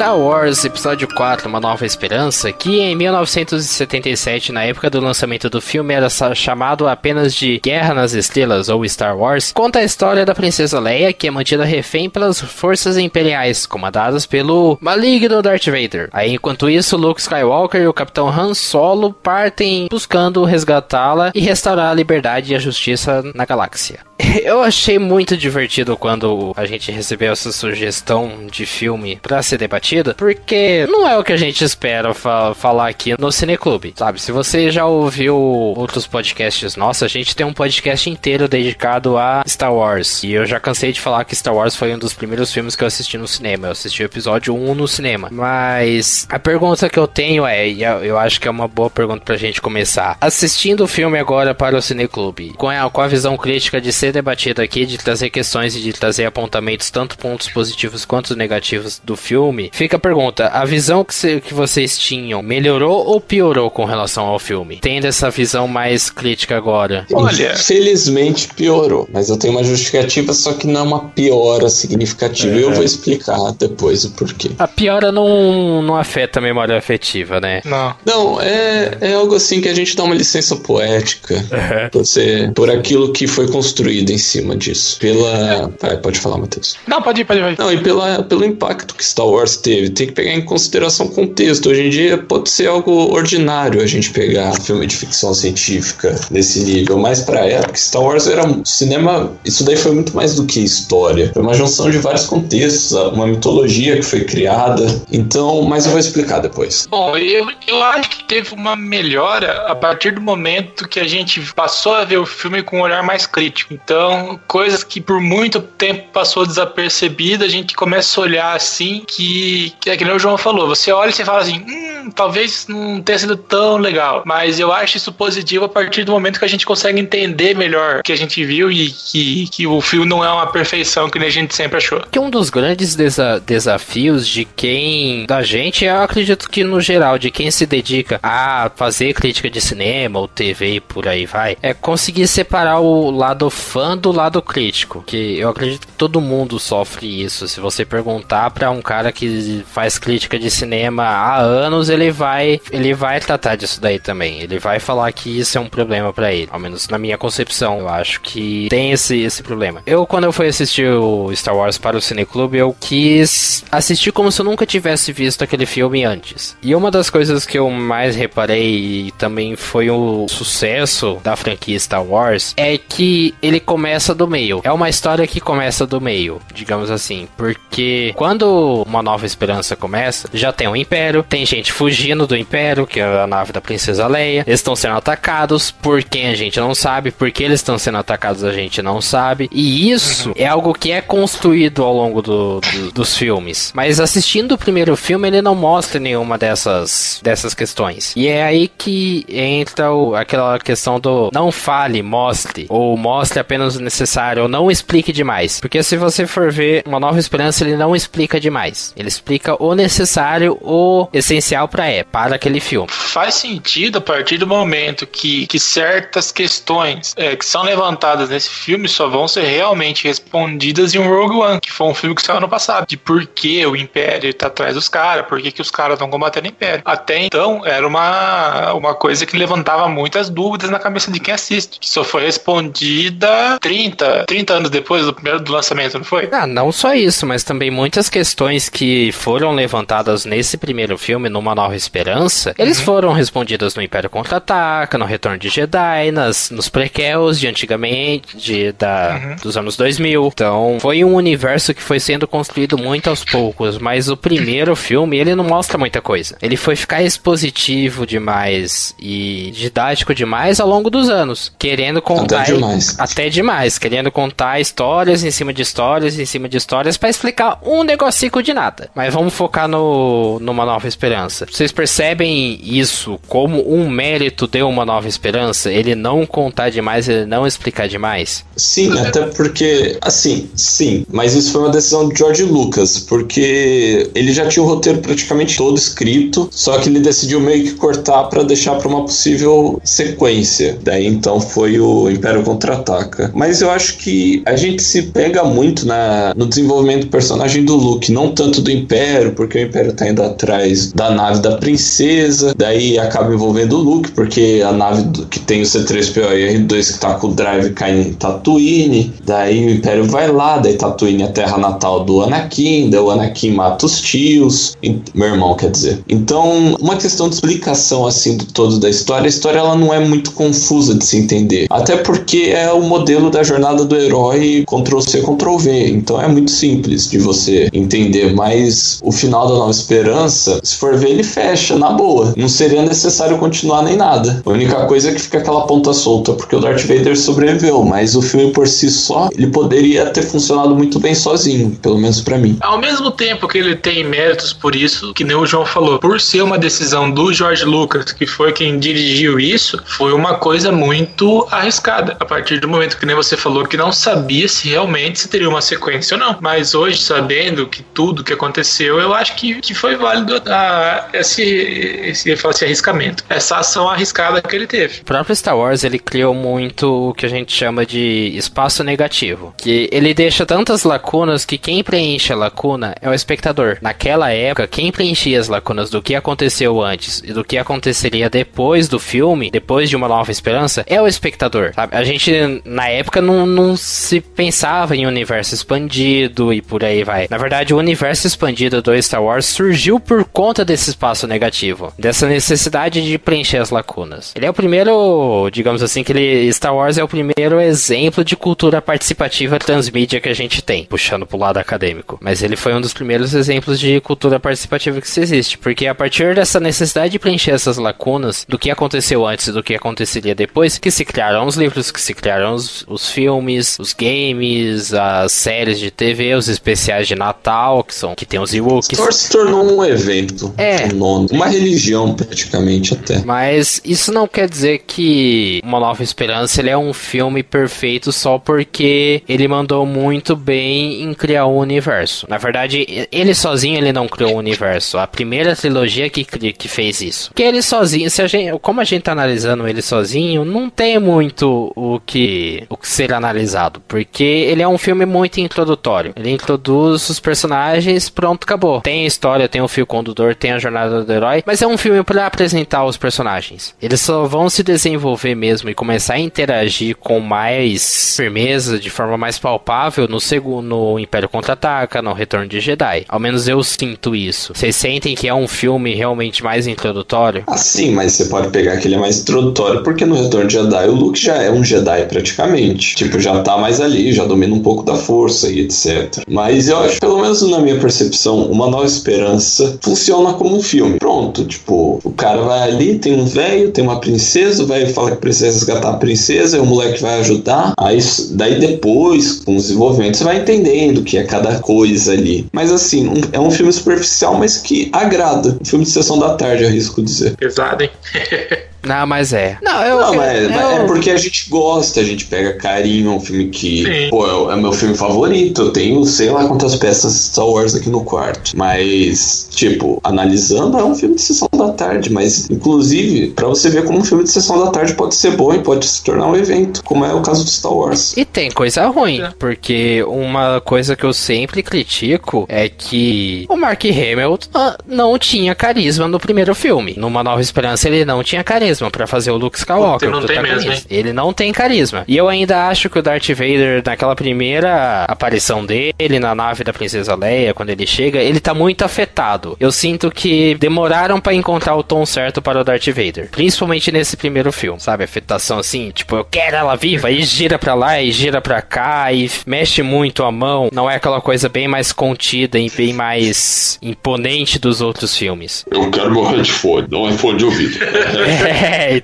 Star Wars Episódio 4 Uma Nova Esperança, que em 1977, na época do lançamento do filme, era chamado apenas de Guerra nas Estrelas ou Star Wars, conta a história da princesa Leia, que é mantida refém pelas forças imperiais, comandadas pelo maligno Darth Vader. Aí, enquanto isso, Luke Skywalker e o Capitão Han Solo partem buscando resgatá-la e restaurar a liberdade e a justiça na galáxia. Eu achei muito divertido quando a gente recebeu essa sugestão de filme para ser debatido, porque não é o que a gente espera fa falar aqui no Cineclube, sabe? Se você já ouviu outros podcasts nossos, a gente tem um podcast inteiro dedicado a Star Wars. E eu já cansei de falar que Star Wars foi um dos primeiros filmes que eu assisti no cinema. Eu assisti o episódio 1 no cinema. Mas a pergunta que eu tenho é, e eu acho que é uma boa pergunta pra gente começar. Assistindo o filme agora para o Cineclube, com a, com a visão crítica de ser debatido aqui, de trazer questões e de trazer apontamentos, tanto pontos positivos quanto negativos do filme, fica a pergunta: a visão que, cê, que vocês tinham melhorou ou piorou com relação ao filme? Tendo essa visão mais crítica agora? Olha. Felizmente piorou, mas eu tenho uma justificativa, só que não é uma piora significativa. É. Eu vou explicar depois o porquê. A piora não, não afeta a memória afetiva, né? Não. Não, é, é algo assim que a gente dá uma licença poética uhum. por, ser, por aquilo que foi construído em cima disso. Pela. Vai, pode falar, Matheus. Não, pode ir, pode ir. Não, e pela, pelo impacto que Star Wars teve. Tem que pegar em consideração o contexto. Hoje em dia pode ser algo ordinário a gente pegar filme de ficção científica nesse nível, mas pra época, Star Wars era um cinema. Isso daí foi muito mais do que história. Foi uma junção de vários contextos, uma mitologia que foi criada. Então, mas eu vou explicar depois. Bom, eu, eu acho que teve uma melhora a partir do momento que a gente passou a ver o filme com um olhar mais crítico. Então, coisas que por muito tempo passou desapercebida, a gente começa a olhar assim que, que é que nem o João falou. Você olha e você fala assim, hum, talvez não tenha sido tão legal. Mas eu acho isso positivo a partir do momento que a gente consegue entender melhor o que a gente viu e que, que o filme não é uma perfeição que a gente sempre achou. Que um dos grandes desa desafios de quem, da gente, eu acredito que no geral, de quem se dedica a fazer crítica de cinema ou TV e por aí vai, é conseguir separar o lado fã do lado crítico. Que eu acredito que todo mundo sofre isso. Se você perguntar para um cara que faz crítica de cinema há anos, ele vai, ele vai tratar disso daí também. Ele vai falar que isso é um problema para ele, ao menos na minha concepção. Eu acho que tem esse, esse problema. Eu, quando eu fui assistir o Star Wars para o Cineclube, eu quis assistir como se eu nunca tivesse visto aquele filme antes. E uma das coisas que eu mais reparei e também foi o sucesso da franquia Star Wars é que ele começa do meio. É uma história que começa do meio, digamos assim, porque quando uma nova esperança começa, já tem um império, tem gente fugindo do império, que é a nave da princesa Leia. Eles estão sendo atacados por quem a gente não sabe, porque eles estão sendo atacados a gente não sabe. E isso uhum. é algo que é construído ao longo do, do, dos filmes. Mas assistindo o primeiro filme, ele não mostra nenhuma dessas, dessas questões. E é aí que entra o, aquela questão do não fale, mostre, ou mostre apenas o necessário, ou não explique demais. Porque se você for ver uma nova esperança, ele não explica demais. Ele explica o necessário, o essencial para é, para aquele filme. Faz sentido a partir do momento que, que certas questões é, que são levantadas nesse filme só vão ser realmente respondidas em um Rogue One, que foi um filme que saiu ano passado, de por que o Império tá atrás dos caras, por que, que os caras estão combatendo o Império. Até então, era uma, uma coisa que levantava muitas dúvidas na cabeça de quem assiste, que só foi respondida 30, 30 anos depois do primeiro do lançamento, não foi? Ah, não só isso, mas também muitas questões que foram levantadas nesse primeiro filme, numa Nova Esperança, eles uhum. foram respondidas no Império Contra-Ataca, no Retorno de Jedi, nas, nos prequels de antigamente, de, da, uhum. dos anos 2000. Então, foi um universo que foi sendo construído muito aos poucos, mas o primeiro filme, ele não mostra muita coisa. Ele foi ficar expositivo demais e didático demais ao longo dos anos, querendo contar... Até demais. Até demais, querendo contar histórias em cima de histórias, em cima de histórias, para explicar um negocico de nada. Mas vamos focar no, numa nova esperança. Vocês percebem isso como um mérito de uma nova esperança? Ele não contar demais, ele não explicar demais? Sim, até porque, assim, sim, mas isso foi uma decisão de George Lucas, porque ele já tinha o roteiro praticamente todo escrito, só que ele decidiu meio que cortar para deixar para uma possível sequência. Daí então foi o Império Contra-Ataca. Mas eu acho que a gente se pega muito na, no desenvolvimento do personagem do Luke, não tanto do Império, porque o Império tá indo atrás da nave da princesa, daí acaba envolvendo o Luke, porque a nave do, que tem o C3PO e R2 que tá com o drive cai em Tatooine, daí o Império vai lá, daí Tatooine é a terra natal do Anakin, daí o Anakin mata os tios, meu irmão quer dizer. Então, uma questão de explicação assim do todo da história, a história ela não é muito confusa de se entender, até porque é o modelo da jornada do herói Ctrl C Ctrl V, então é muito simples de você entender, mas o final da Nova Esperança, se for ver ele fecha na boa. Não seria seria necessário continuar nem nada. A única coisa é que fica aquela ponta solta, porque o Darth Vader sobreviveu, mas o filme por si só, ele poderia ter funcionado muito bem sozinho, pelo menos para mim. Ao mesmo tempo que ele tem méritos por isso, que nem o João falou, por ser uma decisão do George Lucas, que foi quem dirigiu isso, foi uma coisa muito arriscada. A partir do momento que nem você falou que não sabia se realmente se teria uma sequência ou não. Mas hoje, sabendo que tudo que aconteceu, eu acho que, que foi válido a, esse, esse, esse arriscamento. Essa ação arriscada que ele teve. O próprio Star Wars, ele criou muito o que a gente chama de espaço negativo. Que ele deixa tantas lacunas que quem preenche a lacuna é o espectador. Naquela época, quem preenchia as lacunas do que aconteceu antes e do que aconteceria depois do filme, depois de Uma Nova Esperança, é o espectador. Sabe? A gente, na época, não, não se pensava em universo expandido e por aí vai. Na verdade, o universo expandido do Star Wars surgiu por conta desse espaço negativo, dessa necessidade de preencher as lacunas. Ele é o primeiro, digamos assim, que ele, Star Wars é o primeiro exemplo de cultura participativa transmídia que a gente tem, puxando pro lado acadêmico. Mas ele foi um dos primeiros exemplos de cultura participativa que se existe, porque a partir dessa necessidade de preencher essas lacunas do que aconteceu antes e do que aconteceria depois, que se criaram os livros, que se criaram os, os filmes, os games, as séries de TV, os especiais de Natal, que são que tem os Ewoks. Star se tornou um evento, É. um uma religião praticamente até. Mas isso não quer dizer que Uma Nova Esperança ele é um filme perfeito só porque ele mandou muito bem em criar o universo. Na verdade, ele sozinho ele não criou o universo. A primeira trilogia que, que fez isso. Que ele sozinho, se a gente, como a gente tá analisando ele sozinho, não tem muito o que, o que ser analisado. Porque ele é um filme muito introdutório. Ele introduz os personagens, pronto, acabou. Tem a história, tem o fio condutor, tem a jornada do herói, mas é um filme para apresentar os personagens. Eles só vão se desenvolver mesmo e começar a interagir com mais firmeza, de forma mais palpável no segundo no Império Contra-Ataca, no Retorno de Jedi. Ao menos eu sinto isso. Vocês sentem que é um filme realmente mais introdutório? Ah, sim, mas você pode pegar que ele é mais introdutório, porque no Retorno de Jedi o Luke já é um Jedi praticamente. Tipo, já tá mais ali, já domina um pouco da força e etc. Mas eu acho, pelo menos na minha percepção, Uma Nova Esperança funciona como um filme. Pronto, tipo, o cara vai ali, tem um velho, tem uma princesa, vai falar que precisa resgatar a princesa, e o moleque vai ajudar. Aí, daí depois, com os desenvolvimentos, você vai entendendo o que é cada coisa ali. Mas assim, um- é um filme superficial, mas que agrada. Um filme de sessão da tarde, arrisco dizer. Pesado, hein? Não, mas é. Não, eu. Não, mas, eu- mas é porque a gente gosta, a gente pega carinho, é um filme que, Sim. pô, é o- é meu filme favorito. Eu tenho sei lá quantas peças Star Wars aqui no quarto. Mas, tipo, analisando, é um filme de sessão da tarde. Mas, inclusive, pra você ver como um filme de sessão da tarde pode ser bom e pode se tornar um evento, como é o caso do Star Wars. E tem coisa ruim, É. porque uma coisa que eu sempre critico é que o Mark Hamill ah, não tinha carisma no primeiro filme. Numa Nova Esperança ele não tinha carisma pra fazer o Luke Skywalker. Puta, não tem protagonista. mesmo, Ele não tem carisma. E eu ainda acho que o Darth Vader, naquela primeira aparição dele na nave da Princesa Leia, quando ele chega, ele tá muito afetado. Eu sinto que demoraram pra encontrar o tom certo para o Darth Vader. Principalmente nesse primeiro filme, sabe? Afetação assim, tipo, eu quero ela viva, e gira pra lá e gira pra cá, e mexe muito a mão. Não é aquela coisa bem mais contida e bem mais imponente dos outros filmes. Eu quero meu headphone, não é fone de ouvido. É,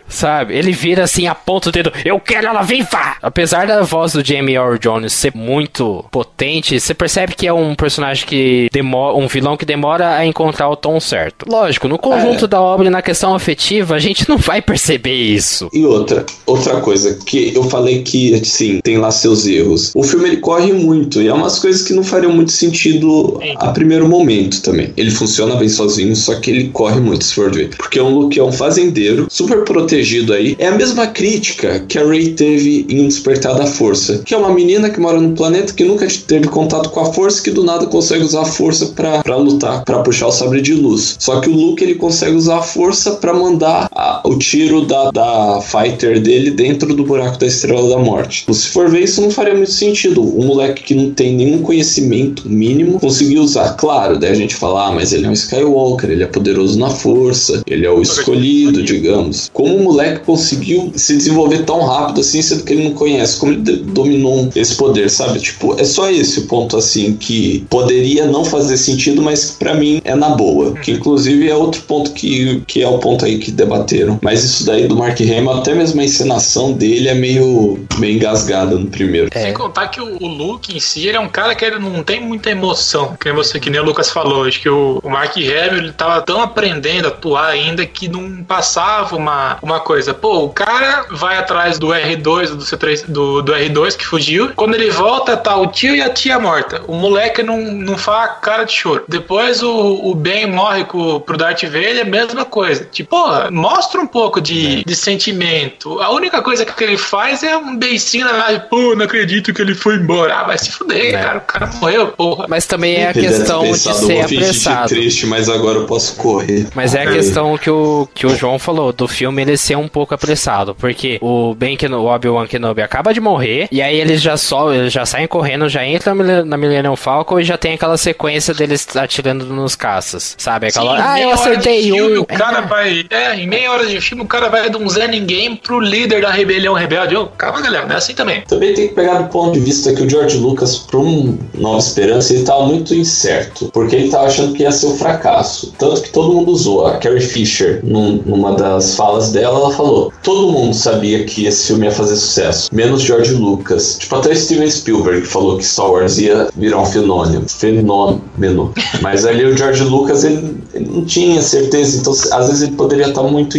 sabe? Ele vira assim, aponta o dedo, eu quero ela viva! Apesar da voz do Jamie Earl Jones ser muito potente, você percebe que é um personagem que demora, um vilão que demora a encontrar o tom certo. Lógico, no conjunto É. da obra e na questão afetiva, a gente não vai perceber isso. E outra, outra coisa que eu falei que, sim, tem lá seus erros. O filme ele corre muito e é umas coisas que não fariam muito sentido a primeiro momento também. Ele funciona bem sozinho, só que ele corre muito, se for ver. Porque é um Luke é um fazendeiro, super protegido aí. É a mesma crítica que a Rey teve em Despertar da Força, que é uma menina que mora num planeta que nunca teve contato com a força, que do nada consegue usar a força pra pra lutar, pra puxar o sabre de luz. Só que o Luke ele consegue usar a força pra mandar a- o tiro da, da fighter dele dentro do buraco da Estrela da Morte. Se for ver, isso não faria muito sentido. Um moleque que não tem nenhum conhecimento mínimo conseguir usar. Claro, daí a gente fala, ah, mas ele é um Skywalker, ele é poderoso na força, ele é o escolhido, digamos. Anos. Como o moleque conseguiu se desenvolver tão rápido assim, sendo que ele não conhece, como ele dominou esse poder, sabe? Tipo, é só esse o ponto assim que poderia não fazer sentido, mas para mim é na boa. Que inclusive é outro ponto que, que é o ponto aí que debateram. Mas isso daí do Mark Hamill, até mesmo a encenação dele é meio, meio engasgada no primeiro. É. Sem contar que o, o Luke em si, ele é um cara que ele não tem muita emoção. Que nem você, que nem o Lucas falou. Acho que o, o Mark Hamill, ele tava tão aprendendo a atuar ainda que não passava uma, uma coisa. Pô, o cara vai atrás do R2, do C3, do, do R2 que fugiu. Quando ele volta, tá o tio e a tia morta. O moleque não, não faz cara de choro. Depois o, o Ben morre com, pro Darth Vader, é a mesma coisa. Tipo, porra, mostra um pouco de, de sentimento. A única coisa que ele faz é um beicinho na live. Pô, não acredito que ele foi embora. Ah, vai se fuder, é. cara. O cara morreu, porra. Mas também é a ele questão de ser apressado. triste, mas agora eu posso correr. Mas é a questão que o, que o João falou, do filme ele ser um pouco apressado. Porque o Ben Kenobi, o Obi-Wan Kenobi acaba de morrer, e aí eles já só, eles já saem correndo, já entram na Millennium Falcon e já tem aquela sequência deles atirando nos caças, sabe? Aquela, Sim, ah, eu acertei filme, um. O cara é. vai, é, em meia hora de filme, o cara vai de um Zé Ninguém pro líder da rebelião rebelde. Oh, calma, galera, não é assim também. Também tem que pegar do ponto de vista que o George Lucas, pra um Nova Esperança, ele tava muito incerto, porque ele tava achando que ia ser um fracasso. Tanto que todo mundo usou. A Carrie Fisher, num, numa das falas dela, ela falou: todo mundo sabia que esse filme ia fazer sucesso, menos George Lucas. Tipo, até Steven Spielberg falou que Star Wars ia virar um fenômeno. Fenômeno. Mas ali o George Lucas, ele, ele não tinha certeza, então às vezes ele poderia estar muito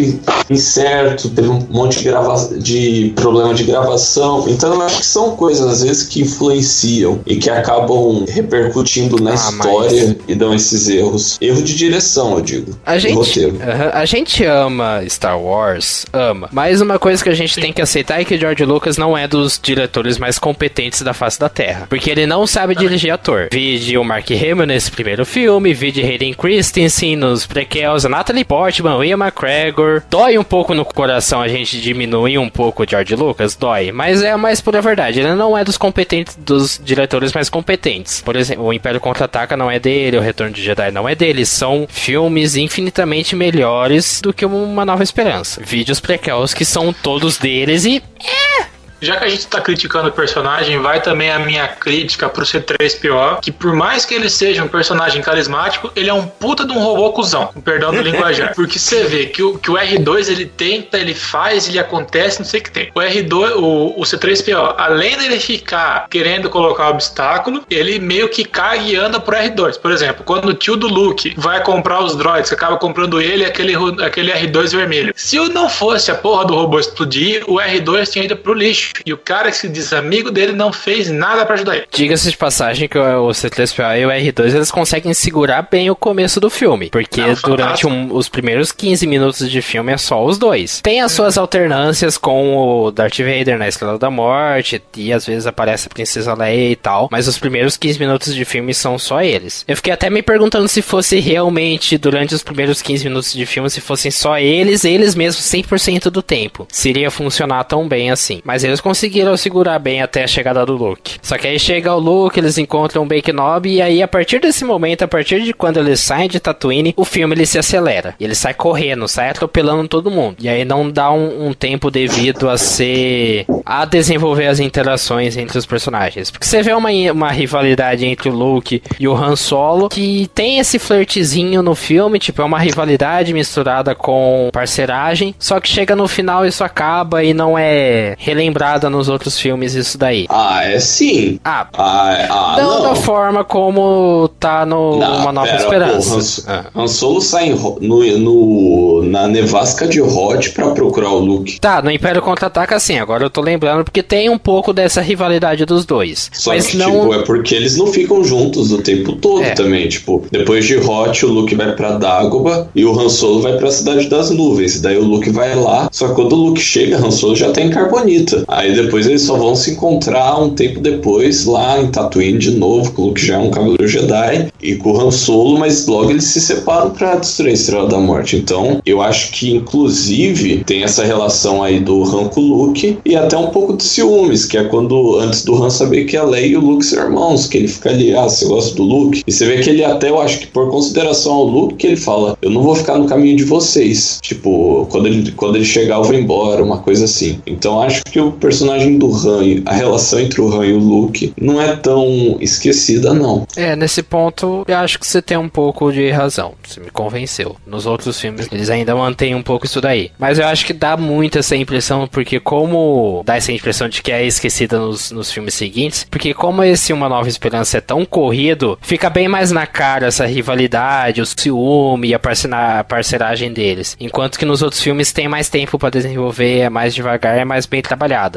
incerto, teve um monte de, grava de problema de gravação. Então eu acho que são coisas, às vezes, que influenciam e que acabam repercutindo na ah, história mas... e dão esses erros. Erro de direção, eu digo. A gente, uh -huh, a gente ama Star Wars, ama. Mas uma coisa que a gente tem que aceitar é que George Lucas não é dos diretores mais competentes da face da Terra. Porque ele não sabe dirigir ator. Vide o Mark Hamill nesse primeiro filme, vide Hayden Christensen nos prequels, Natalie Portman, Ian McGregor. Dói um pouco no coração a gente diminuir um pouco o George Lucas, dói. Mas é a mais pura verdade. Ele não é dos competentes, dos diretores mais competentes. Por exemplo, o Império Contra-Ataca não é dele, o Retorno de Jedi não é dele. São filmes infinitamente melhores do que Uma Nova Esperança. Vídeos prequels que são todos deles e... É, já que a gente tá criticando o personagem, vai também a minha crítica pro C3PO, que por mais que ele seja um personagem carismático, ele é um puta de um robô cuzão, com perdão do linguajar. Porque você vê que o, que o R2 ele tenta, ele faz, ele acontece, não sei o que tem. O R2, o, o C3PO, além dele ficar querendo colocar obstáculo, ele meio que cai e anda pro R2. Por exemplo, quando o tio do Luke vai comprar os droids, acaba comprando ele e aquele, aquele R2 vermelho. Se não fosse a porra do robô explodir, o R2 tinha ido pro lixo. E o cara que se diz amigo dele não fez nada para ajudar ele. Diga-se de passagem que o C3PO e o R2 eles conseguem segurar bem o começo do filme. Porque não, durante um, os primeiros 15 minutos de filme é só os dois. Tem as suas alternâncias com o Darth Vader na Estrela da Morte. E às vezes aparece a Princesa Leia e tal. Mas os primeiros 15 minutos de filme são só eles. Eu fiquei até me perguntando se fosse realmente durante os primeiros 15 minutos de filme, se fossem só eles, eles mesmos 100% do tempo. Se iria funcionar tão bem assim. Mas eles conseguiram segurar bem até a chegada do Luke. Só que aí chega o Luke, eles encontram o Bake Nob e aí a partir desse momento, a partir de quando eles saem de Tatooine, o filme ele se acelera. Ele sai correndo, sai atropelando todo mundo. E aí não dá um, um tempo devido a ser a desenvolver as interações entre os personagens. Porque você vê uma, uma rivalidade entre o Luke e o Han Solo que tem esse flirtzinho no filme, tipo, é uma rivalidade misturada com parceragem, só que chega no final isso acaba e não é relembrado nos outros filmes isso daí. Ah, é sim. Ah, ah, é, ah não, não, da forma como tá no não, Uma Nova pera, Esperança. Pô, Han, ah. Han, Solo sai no, no, na nevasca de Rod pra procurar o Luke. Tá, no Império Contra-Ataca sim, agora eu tô lembrando porque tem um pouco dessa rivalidade dos dois. Só mas que, não... tipo, é porque eles não ficam juntos o tempo todo é. também, tipo, depois de Hot, o Luke vai pra Dagobah e o Han Solo vai pra Cidade das Nuvens, daí o Luke vai lá, só que quando o Luke chega, Han Solo já tá em Carbonita. Aí depois eles só vão se encontrar um tempo depois lá em Tatooine de novo, com o Luke já é um Cavaleiro Jedi e com o Han Solo, mas logo eles se separam para destruir a Estrela da Morte. Então, eu acho que inclusive tem essa relação aí do Han com o Luke e até um pouco de ciúmes, que é quando antes do Han saber que a Leia e o Luke são irmãos, que ele fica ali, ah, você gosta do Luke? E você vê que ele até, eu acho que por consideração ao Luke, que ele fala, eu não vou ficar no caminho de vocês. Tipo, quando ele, quando ele chegar, eu vou embora, uma coisa assim. Então acho que o personagem do Han, a relação entre o Han e o Luke, não é tão esquecida, não. É, nesse ponto, eu acho que você tem um pouco de razão. Você me convenceu. Nos outros filmes, eles ainda mantêm um pouco isso daí. Mas eu acho que dá muito essa impressão, porque como dá essa impressão de que é esquecida nos, nos filmes seguintes, porque como esse Uma Nova Esperança é tão corrido, fica bem mais na cara essa rivalidade, o ciúme e a parceragem deles. Enquanto que nos outros filmes tem mais tempo para desenvolver, é mais devagar, é mais bem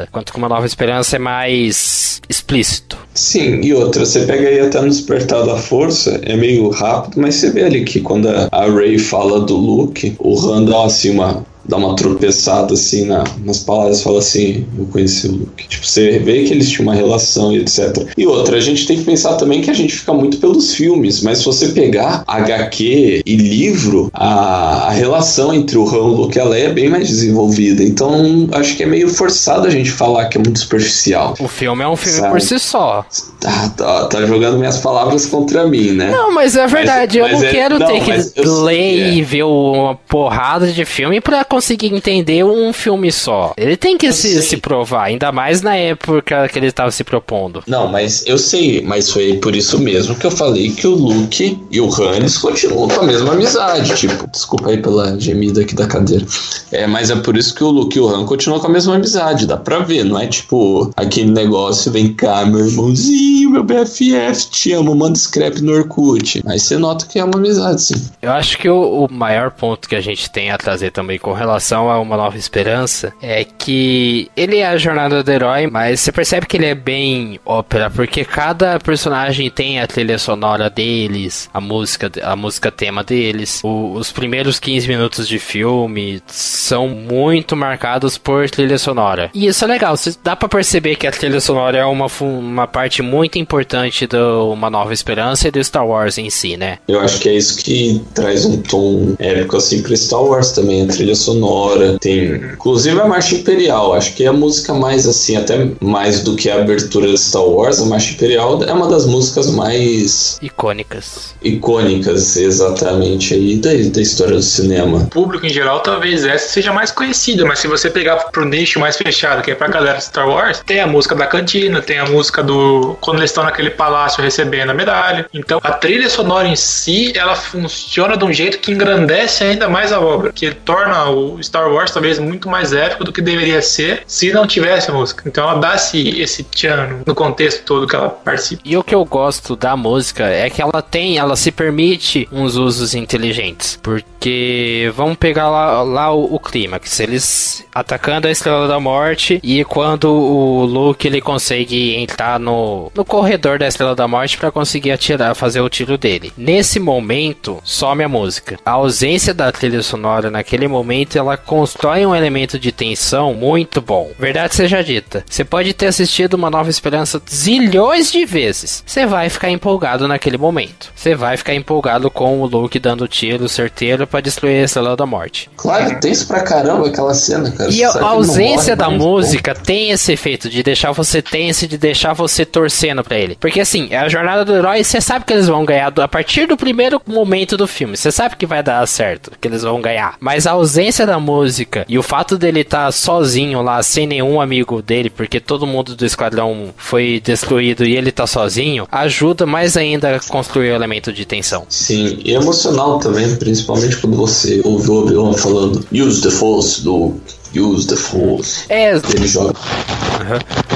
trabalhada. Enquanto que Uma Nova Esperança é mais explícito. Sim, e outra, você pega aí até no Despertar da Força, é meio rápido, mas você vê ali que quando a Ray fala do Luke, o Han dá assim uma dá uma tropeçada assim na, nas palavras fala assim, eu conheci o Luke. Tipo, você vê que eles tinham uma relação e etc. E outra, a gente tem que pensar também que a gente fica muito pelos filmes, mas se você pegar HQ e livro, a, a relação entre o Han, o Luke e a Leia é bem mais desenvolvida. Então, acho que é meio forçado a gente falar que é muito superficial. O filme é um filme sabe? por si só. Tá, tá, tá, jogando minhas palavras contra mim, né? Não, mas é verdade, mas, eu mas não é, quero não, ter que ler é. e ver uma porrada de filme pra conseguir entender um filme só. Ele tem que se, se, provar, ainda mais na época que ele estava se propondo. Não, mas eu sei, mas foi por isso mesmo que eu falei que o Luke e o Hannes continuam com a mesma amizade. Tipo, desculpa aí pela gemida aqui da cadeira. É, mas é por isso que o Luke e o Han continuam com a mesma amizade. Dá pra ver, não é tipo aquele negócio, vem cá, meu irmãozinho, meu BFF, te amo, manda scrap no Orkut. Aí você nota que é uma amizade, sim. Eu acho que o, o maior ponto que a gente tem a trazer também com relação a Uma Nova Esperança é que ele é a jornada do herói, mas você percebe que ele é bem ópera, porque cada personagem tem a trilha sonora deles, a música, a música tema deles. O, os primeiros 15 minutos de filme são muito marcados por trilha sonora. E isso é legal, dá para perceber que a trilha sonora é uma, uma parte muito importante de Uma Nova Esperança e do Star Wars em si, né? Eu acho que é isso que traz um tom épico assim pra Star Wars também, a trilha sonora sonora, tem inclusive a Marcha Imperial, acho que é a música mais assim, até mais do que a abertura de Star Wars, a Marcha Imperial é uma das músicas mais icônicas. Icônicas, exatamente, aí da, da história do cinema. O público em geral, talvez essa seja mais conhecida, mas se você pegar pro nicho mais fechado, que é pra galera de Star Wars, tem a música da cantina, tem a música do. quando eles estão naquele palácio recebendo a medalha. Então a trilha sonora em si, ela funciona de um jeito que engrandece ainda mais a obra, que torna o o Star Wars talvez muito mais épico do que deveria ser se não tivesse a música. Então ela dá esse, esse tchan no contexto todo que ela participa. E o que eu gosto da música é que ela tem, ela se permite uns usos inteligentes. Porque vamos pegar lá, lá o, o clímax. Eles atacando a Estrela da Morte e quando o Luke ele consegue entrar no, no corredor da Estrela da Morte para conseguir atirar, fazer o tiro dele. Nesse momento, some a música. A ausência da trilha sonora naquele momento ela constrói um elemento de tensão muito bom. Verdade seja dita, você pode ter assistido Uma Nova Esperança zilhões de vezes. Você vai ficar empolgado naquele momento. Você vai ficar empolgado com o Luke dando tiro certeiro para destruir a Estrela da Morte. Claro, tenso pra caramba aquela cena, cara. E a, a ausência da música bom. tem esse efeito de deixar você tenso, de deixar você torcendo para ele. Porque assim, é a jornada do herói, você sabe que eles vão ganhar a partir do primeiro momento do filme. Você sabe que vai dar certo, que eles vão ganhar. Mas a ausência da música e o fato dele estar tá sozinho lá, sem nenhum amigo dele, porque todo mundo do esquadrão foi destruído e ele tá sozinho, ajuda mais ainda a construir o elemento de tensão. Sim, e emocional também, principalmente quando você ouve o Obi-Wan falando Use the Force do Use the Force. É. Ele joga.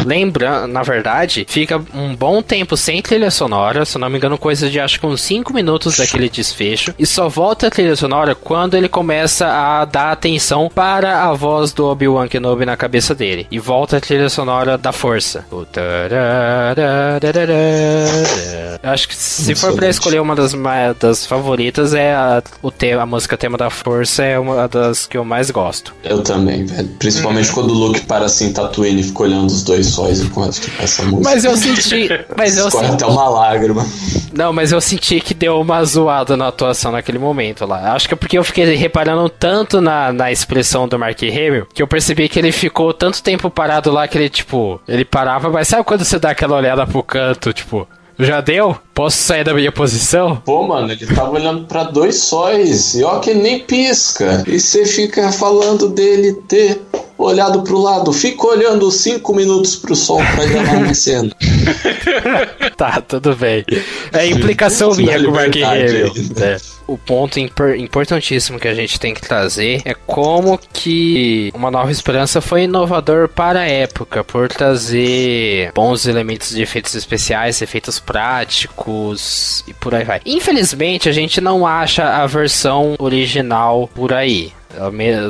Lembra, na verdade, fica um bom tempo sem trilha sonora, se não me engano, coisa de acho que uns 5 minutos daquele desfecho, e só volta a trilha sonora quando ele começa a dar atenção para a voz do Obi-Wan Kenobi na cabeça dele. E volta a trilha sonora da força. Acho que se for para escolher uma das, das favoritas, é a, o tema, a música tema da força é uma das que eu mais gosto. Eu também. velho. Principalmente quando o Luke para assim, Tatooine fica olhando os dois sóis e tocar essa música. Mas eu senti. Mas eu senti. até uma lágrima. Não, mas eu senti que deu uma zoada na atuação naquele momento lá. Acho que é porque eu fiquei reparando tanto na, na expressão do Mark Hamill que eu percebi que ele ficou tanto tempo parado lá que ele, tipo, ele parava, mas sabe quando você dá aquela olhada pro canto, tipo, já deu? Posso sair da minha posição? Pô, mano, ele tava olhando pra dois sóis e ó que nem pisca. E você fica falando dele ter olhado pro lado. Fica olhando cinco minutos pro sol pra uma cena. Tá, tudo bem. É implicação Dá minha com o Mark Hamill. É. O ponto impor- importantíssimo que a gente tem que trazer é como que Uma Nova Esperança foi inovador para a época, por trazer bons elementos de efeitos especiais, efeitos práticos e por aí vai. Infelizmente, a gente não acha a versão original por aí.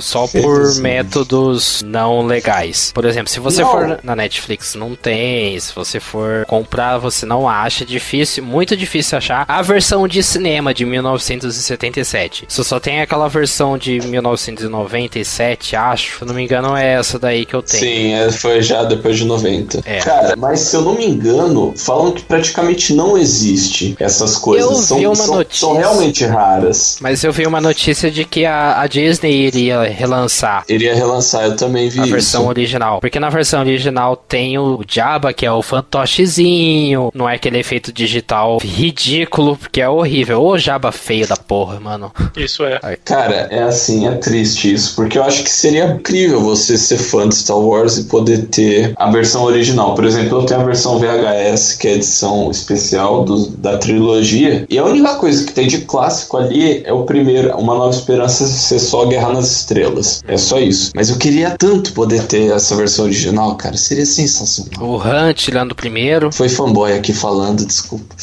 Só por métodos não legais. Por exemplo, se você Não. for na Netflix, não tem. Se você for comprar, você não acha. É difícil, muito difícil achar a versão de cinema de 1977. Você só tem aquela versão de 1997, acho. Se eu não me engano, é essa daí que eu tenho. Sim, é, foi já depois de 90. É. Cara, mas se eu não me engano, falam que praticamente não existe essas coisas. Eu são, vi uma são, notícia. são realmente raras. Mas eu vi uma notícia de que a, a Disney iria relançar Iria relançar, eu também vi a isso. versão original. Porque na versão original tem o Jabba, que é o fantochezinho. Não é aquele efeito digital ridículo, porque é horrível. Ô Jabba feio da porra, mano. Isso é. Cara, é assim, é triste isso, porque eu acho que seria incrível você ser fã de Star Wars e poder ter a versão original. Por exemplo, eu tenho a versão VHS, que é a edição especial do- da trilogia, e a única coisa que tem de clássico ali é o primeiro, Uma Nova Esperança ser só Guerra nas Estrelas. É só isso. Mas eu queria tanto poder ter essa versão original, cara, seria sensacional. O Han tirando o primeiro, Foi fanboy aqui falando, desculpa.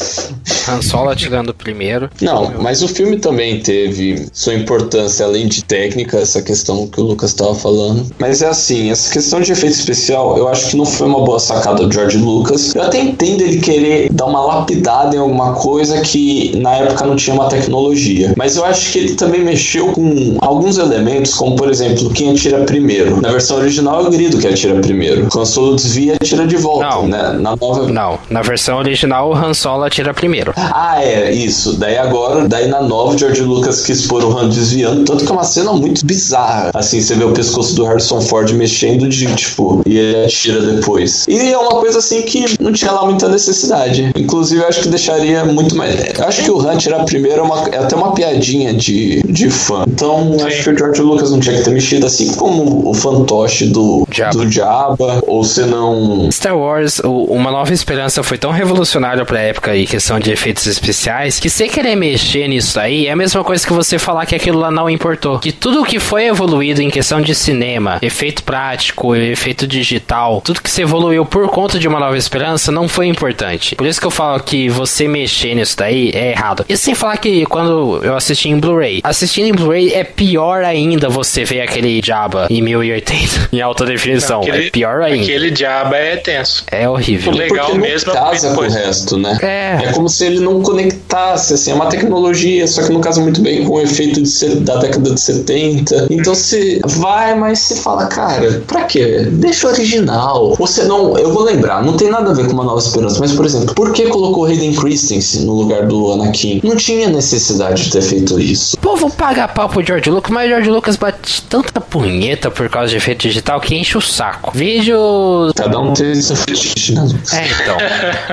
Han Solo tirando o primeiro. Não, mas o filme também teve sua importância, além de técnica, essa questão que o Lucas estava falando. Mas é assim, essa questão de efeito especial, eu acho que não foi uma boa sacada do George Lucas. Eu até entendo ele querer dar uma lapidada em alguma coisa que na época não tinha uma tecnologia. Mas eu acho que ele também mexeu com alguns elementos, como por exemplo, quem atira primeiro. Na versão original é o Grido que atira primeiro. Quando o Solo desvia, atira de volta. Não. Né? Na nova. Não, na versão original o Han Solo atira primeiro. Ah, é, isso. Daí agora, daí na nova, o George Lucas quis pôr o Han desviando, tanto que é uma cena muito bizarra. Assim, você vê o pescoço do Harrison Ford mexendo de, tipo, e ele atira depois. E é uma coisa assim que não tinha lá muita necessidade. Inclusive, eu acho que deixaria muito mais. Eu acho que o Han tirar primeiro é, uma- é até uma piadinha de, de fã. Então, eu acho que o George Lucas não tinha que ter mexido assim como o fantoche do Jabba. do Jabba, ou se não. Star Wars, o- Uma Nova Esperança foi tão revolucionário pra época em questão de efeitos especiais que você querer mexer nisso aí é a mesma coisa que você falar que aquilo lá não importou. Que tudo que foi evoluído em questão de cinema, efeito prático, efeito digital, tudo que se evoluiu por conta de Uma Nova Esperança não foi importante. Por isso que eu falo que você mexer nisso daí é errado. E sem falar que quando eu assisti em Blu-ray, assistindo em Blu-ray é pior ainda você ver aquele Jabba em 1080 em alta definição. é pior ainda. Aquele diabo é tenso. É horrível. O legal Porque não mesmo é casa com o resto, né? É. É como se ele não conectasse, assim, é uma tecnologia, só que não casa muito bem com o efeito de ser, da década de 70. Então se vai, mas se fala, cara, pra quê? Deixa o original. Você não, eu vou lembrar, não tem nada a ver com uma nova esperança, mas por exemplo, por que colocou Hayden Christensen no lugar do Anakin? Não tinha necessidade de ter feito isso. O povo paga pau pro George Lucas, mas George Lucas bate tanta punheta por causa de efeito digital que enche o saco. Vídeos. Cada um tem seu fetiche, né? É, então.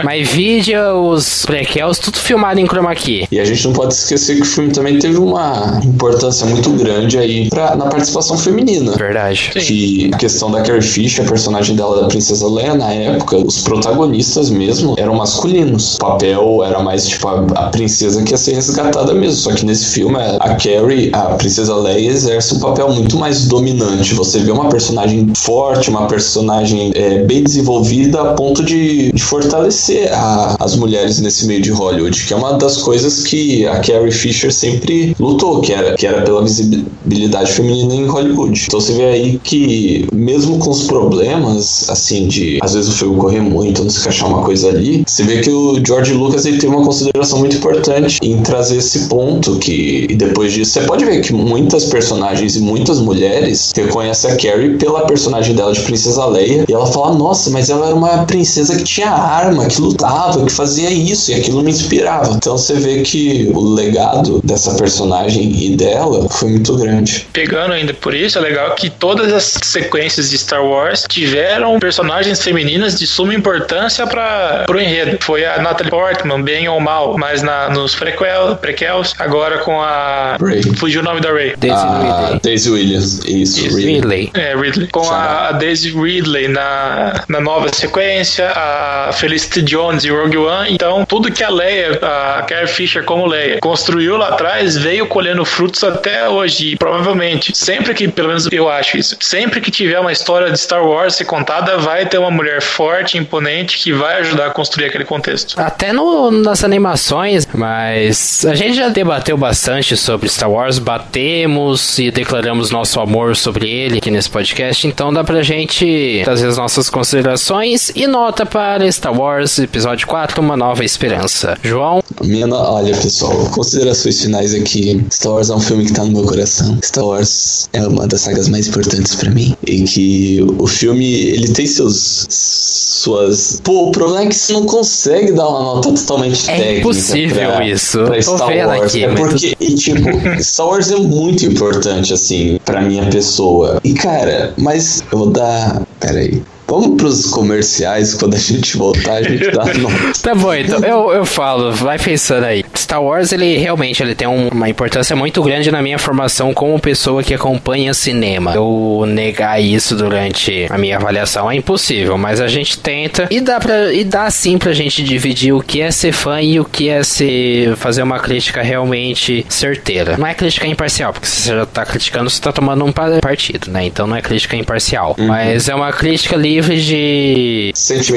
mas vídeos, prequels, tudo filmado em chroma key. E a gente não pode esquecer que o filme também teve uma importância muito grande aí pra, na participação feminina. Verdade. que a questão da Carrie Fisher, a personagem dela da Princesa Leia, na época, os protagonistas mesmo eram masculinos. O papel era mais tipo a, a princesa que ia ser resgatada mesmo. Só que nesse filme, a Carrie, a Princesa Leia, exerce um papel muito mais dominante. Você vê uma personagem forte, uma personagem é, bem desenvolvida a ponto de, de fortalecer a- as mulheres nesse meio de Hollywood, que é uma das coisas que a Carrie Fisher sempre lutou, que era, que era pela visibilidade feminina em Hollywood. Então você vê aí que, mesmo com os problemas, assim, de às vezes o filme correr muito, não se encaixar uma coisa ali, você vê que o George Lucas ele tem uma consideração muito importante em trazer esse ponto que, e depois disso, você pode ver que muitas e muitas mulheres reconhecem a Carrie pela personagem dela de Princesa Leia, e ela fala, nossa, mas ela era uma princesa que tinha arma, que lutava, que fazia isso, e aquilo me inspirava. Então você vê que o legado dessa personagem e dela foi muito grande. Pegando ainda por isso, é legal que todas as sequências de Star Wars tiveram personagens femininas de suma importância para o enredo. Foi a Natalie Portman, bem ou mal, mas na, nos prequel, prequels, agora com a. Ray. Fugiu o nome da Ray. Daisy Ridley. Daisy Williams, isso, Isso. Ridley. Ridley. É, Ridley. Com a, a Daisy Ridley na, na nova sequência, a Felicity Jones e Rogue One. Então, tudo que a Leia, a Carrie Fisher como Leia, construiu lá atrás, veio colhendo frutos até hoje. E provavelmente, sempre que, pelo menos eu acho isso, sempre que tiver uma história de Star Wars ser contada, vai ter uma mulher forte, imponente, que vai ajudar a construir aquele contexto. Até no, nas animações, mas a gente já debateu bastante sobre Star Wars, batemos e declaramos nosso amor sobre ele aqui nesse podcast, então dá pra gente trazer as nossas considerações e nota para Star Wars Episódio 4, Uma Nova Esperança. João? Minha no- Olha, pessoal, considerações finais aqui. Star Wars é um filme que tá no meu coração. Star Wars é uma das sagas mais importantes pra mim. E que o filme, ele tem seus. suas. Pô, o problema é que você não consegue dar uma nota totalmente É técnica. impossível pra, isso. Pra Tô Star vendo Wars. aqui, é porque, e, tipo, Star Wars é muito importante, assim, pra minha pessoa. E, cara, mas eu vou dar. Pera aí. Vamos pros comerciais, quando a gente voltar, a gente dá nota. Tá bom, então eu, eu falo, vai pensando aí. Star Wars, ele realmente ele tem um- uma importância muito grande na minha formação como pessoa que acompanha cinema. Eu negar isso durante a minha avaliação é impossível, mas a gente tenta e dá pra, e dá sim pra gente dividir o que é ser fã e o que é ser fazer uma crítica realmente certeira. Não é crítica imparcial, porque se você já tá criticando, você tá tomando um pa- partido, né? Então não é crítica imparcial, mas é uma crítica livre de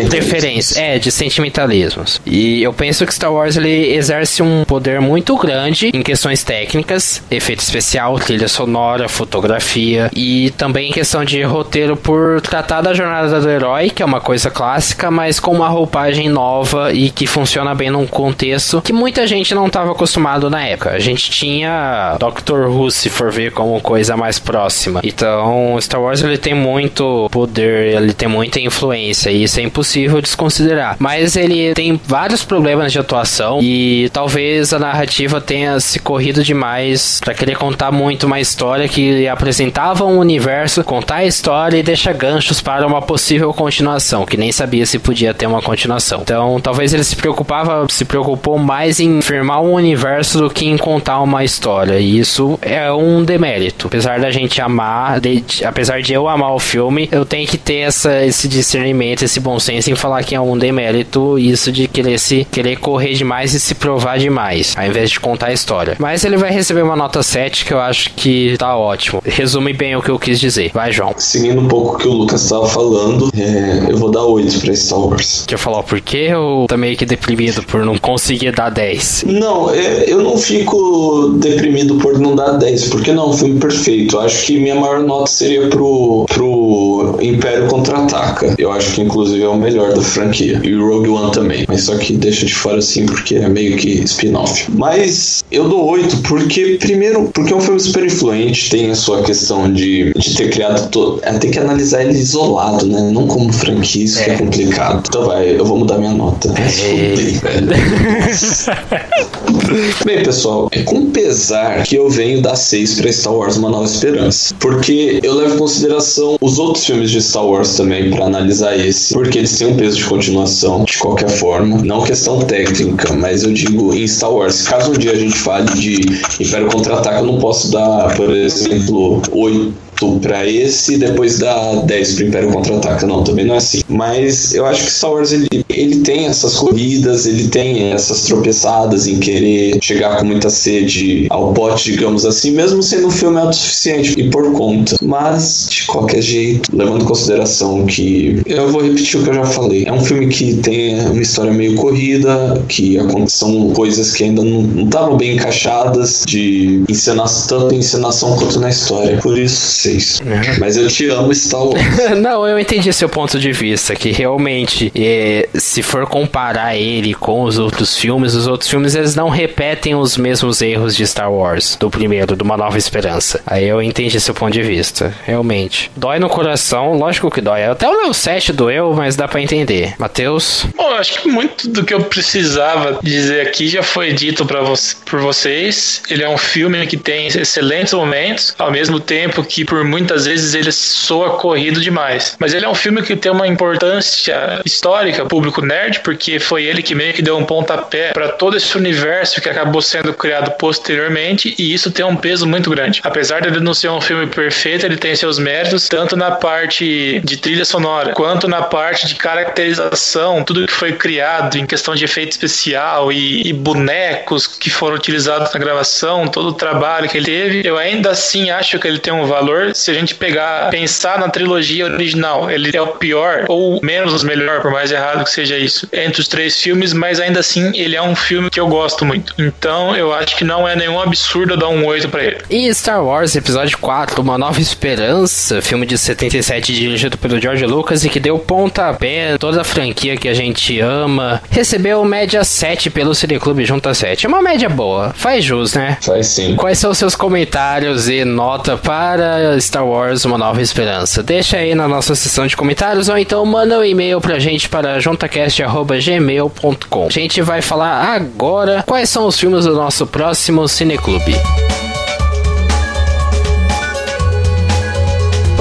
preferência, é, de sentimentalismos. E eu penso que Star Wars ele exerce um poder muito grande em questões técnicas, efeito especial, trilha sonora, fotografia e também em questão de roteiro por tratar da jornada do herói, que é uma coisa clássica, mas com uma roupagem nova e que funciona bem num contexto que muita gente não estava acostumado na época. A gente tinha Doctor Who, se for ver como coisa mais próxima. Então, Star Wars ele tem muito poder, ele tem muita influência e isso é impossível desconsiderar. Mas ele tem vários problemas de atuação e talvez a narrativa tenha se corrido demais para querer contar muito uma história que apresentava um universo, contar a história e deixa ganchos para uma possível continuação, que nem sabia se podia ter uma continuação. Então, talvez ele se preocupava, se preocupou mais em firmar um universo do que em contar uma história. E isso é um demérito. Apesar da gente amar, de- apesar de eu amar o filme, eu tenho que ter essa, esse discernimento, esse bom senso em falar que é um demérito isso de querer se querer correr demais e se provar demais, ao invés de contar a história. Mas ele vai receber uma nota 7 que eu acho que tá ótimo. Resume bem o que eu quis dizer. Vai, João. Seguindo um pouco o que o Lucas estava falando, é, eu vou dar 8 pra Star Wars. Quer falar o porquê ou tá meio que deprimido por não conseguir dar 10? Não, é, eu não fico deprimido por não dar 10, porque não é um filme perfeito. Eu acho que minha maior nota seria pro, pro Império Contra-Ataca. Eu acho que inclusive é o melhor da franquia. E o Rogue One também. Mas só que deixa de fora assim porque é meio que spin-off. Mas eu dou 8 porque, primeiro, porque é um filme super influente, tem a sua questão de, de ter criado todo. É, tem que analisar ele isolado, né? Não como franquia, isso que é complicado. Então vai, eu vou mudar minha nota. Velho. Bem, pessoal, é com pesar que eu venho dar 6 pra Star Wars Uma Nova Esperança. Porque eu levo em consideração os outros filmes de Star Wars também pra analisar esse. Porque eles têm um peso de continuação, de qualquer forma. Não questão técnica, mas eu digo em Star Wars. Caso um dia a gente fale de Império Contra-Ataque, eu não posso dar, por exemplo, 8 8 para esse e depois dá 10 pro Império Contra-Ataca. Não, também não é assim. Mas eu acho que Star Wars ele, ele tem essas corridas, ele tem essas tropeçadas em querer chegar com muita sede ao pote, digamos assim, mesmo sendo um filme autossuficiente e por conta. Mas, de qualquer jeito, levando em consideração que eu vou repetir o que eu já falei, é um filme que tem uma história meio corrida, que são coisas que ainda não estavam bem encaixadas de encenação, tanto em encenação quanto na história. Por isso, seis. É. Mas eu te amo, Star Wars. não, eu entendi seu ponto de vista, que realmente, é, se for comparar ele com os outros filmes, os outros filmes eles não repetem os mesmos erros de Star Wars, do primeiro, do Uma Nova Esperança. Aí eu entendi seu ponto de vista, realmente. Dói no coração, lógico que dói. Até o meu set doeu, mas dá para entender. Matheus? Bom, acho que muito do que eu precisava dizer aqui já foi dito para vo por vocês. Ele é um filme que tem excelentes momentos, ao mesmo tempo que por muitas vezes ele soa corrido demais. Mas ele é um filme que tem uma importância histórica, público nerd, porque foi ele que meio que deu um pontapé para todo esse universo que acabou sendo criado posteriormente, e isso tem um peso muito grande. Apesar de ele não ser um filme perfeito, ele tem seus méritos, tanto na parte de trilha sonora, quanto na parte de caracterização, tudo que foi criado em questão de efeito especial e, e bonecos que foram utilizados na gravação, todo o trabalho que ele teve, eu ainda assim acho que ele tem um valor. Se a gente pegar, pensar na trilogia original, ele é o pior ou menos melhor, por mais errado que seja isso, entre os três filmes, mas ainda assim ele é um filme que eu gosto muito. Então eu acho que não é nenhum absurdo dar um 8 para ele. E Star Wars Episódio 4, Uma Nova Esperança, filme de 77 dirigido pelo George Lucas e que deu pontapé toda a franquia que a gente ama, recebeu média 7 pelo Cineclube Junta 7. É uma média boa, faz jus, né? Faz sim. Quais são os seus comentários e nota para Star Wars Uma Nova Esperança? Deixa aí na nossa seção de comentários ou então manda um e-mail pra gente para juntacast.gmail.com. A gente vai falar agora quais são os filmes do nosso próximo Cineclube.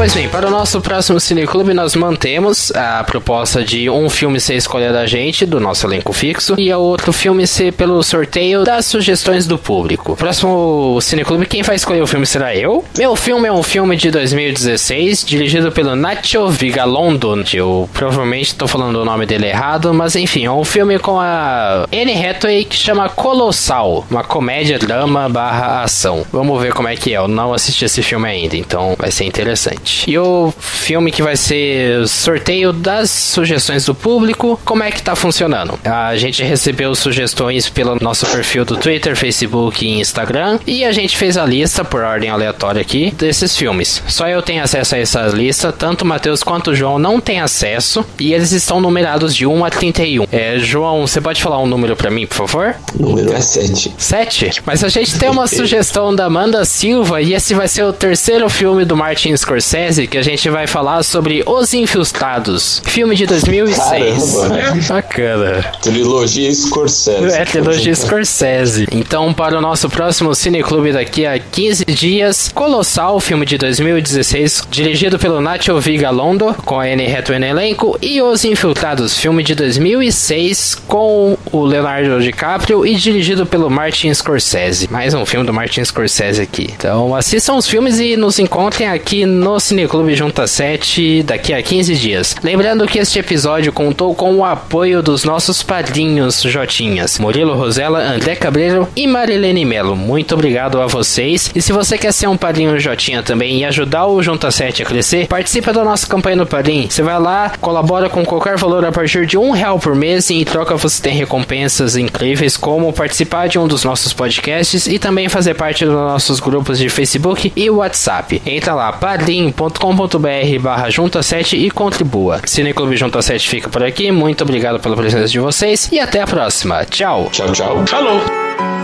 Pois bem, para o nosso próximo Cineclube nós mantemos a proposta de um filme ser escolha da gente, do nosso elenco fixo, e o outro filme ser pelo sorteio das sugestões do público. Próximo Cineclube, quem vai escolher o filme será eu. Meu filme é um filme de 2016, dirigido pelo Nacho Vigalondo. Eu provavelmente estou falando o nome dele errado, mas enfim, é um filme com a Anne Hathaway que chama Colossal, uma comédia, drama barra ação. Vamos ver como é que é, eu não assisti esse filme ainda, então vai ser interessante. E o filme que vai ser sorteio das sugestões do público, como é que tá funcionando? A gente recebeu sugestões pelo nosso perfil do Twitter, Facebook e Instagram, e a gente fez a lista por ordem aleatória aqui desses filmes. Só eu tenho acesso a essa lista, tanto o Matheus quanto o João não têm acesso, e eles estão numerados de 1 a 31. É, João, você pode falar um número para mim, por favor? O número é 7. 7? Mas a gente tem uma sugestão da Amanda Silva, e esse vai ser o terceiro filme do Martin Scorsese Scorsese que a gente vai falar sobre Os Infiltrados, filme de 2006. Caramba. Bacana. Trilogia Scorsese. É, trilogia Scorsese. Então, para o nosso próximo Cineclube daqui a 15 dias, Colossal, filme de 2016, dirigido pelo Nacho Vigalondo, com a Anne Hathaway no elenco, e Os Infiltrados, filme de 2006, com o Leonardo DiCaprio e dirigido pelo Martin Scorsese. Mais um filme do Martin Scorsese aqui. Então, assistam os filmes e nos encontrem aqui no Cineclube Junta 7 daqui a 15 dias. Lembrando que este episódio contou com o apoio dos nossos padrinhos Jotinhas, Murilo Rosella, André Cabreiro e Marilene Melo. Muito obrigado a vocês. E se você quer ser um padrinho Jotinha também e ajudar o Junta 7 a crescer, participa da nossa campanha no Padrim. Você vai lá, colabora com qualquer valor a partir de um real por mês e em troca você tem recompensas incríveis como participar de um dos nossos podcasts e também fazer parte dos nossos grupos de Facebook e WhatsApp. Entra lá, padrim padrim.com.br barra junta 7 e contribua. Cineclube Junta 7 fica por aqui, muito obrigado pela presença de vocês e até a próxima. Tchau. Tchau, tchau. Falou.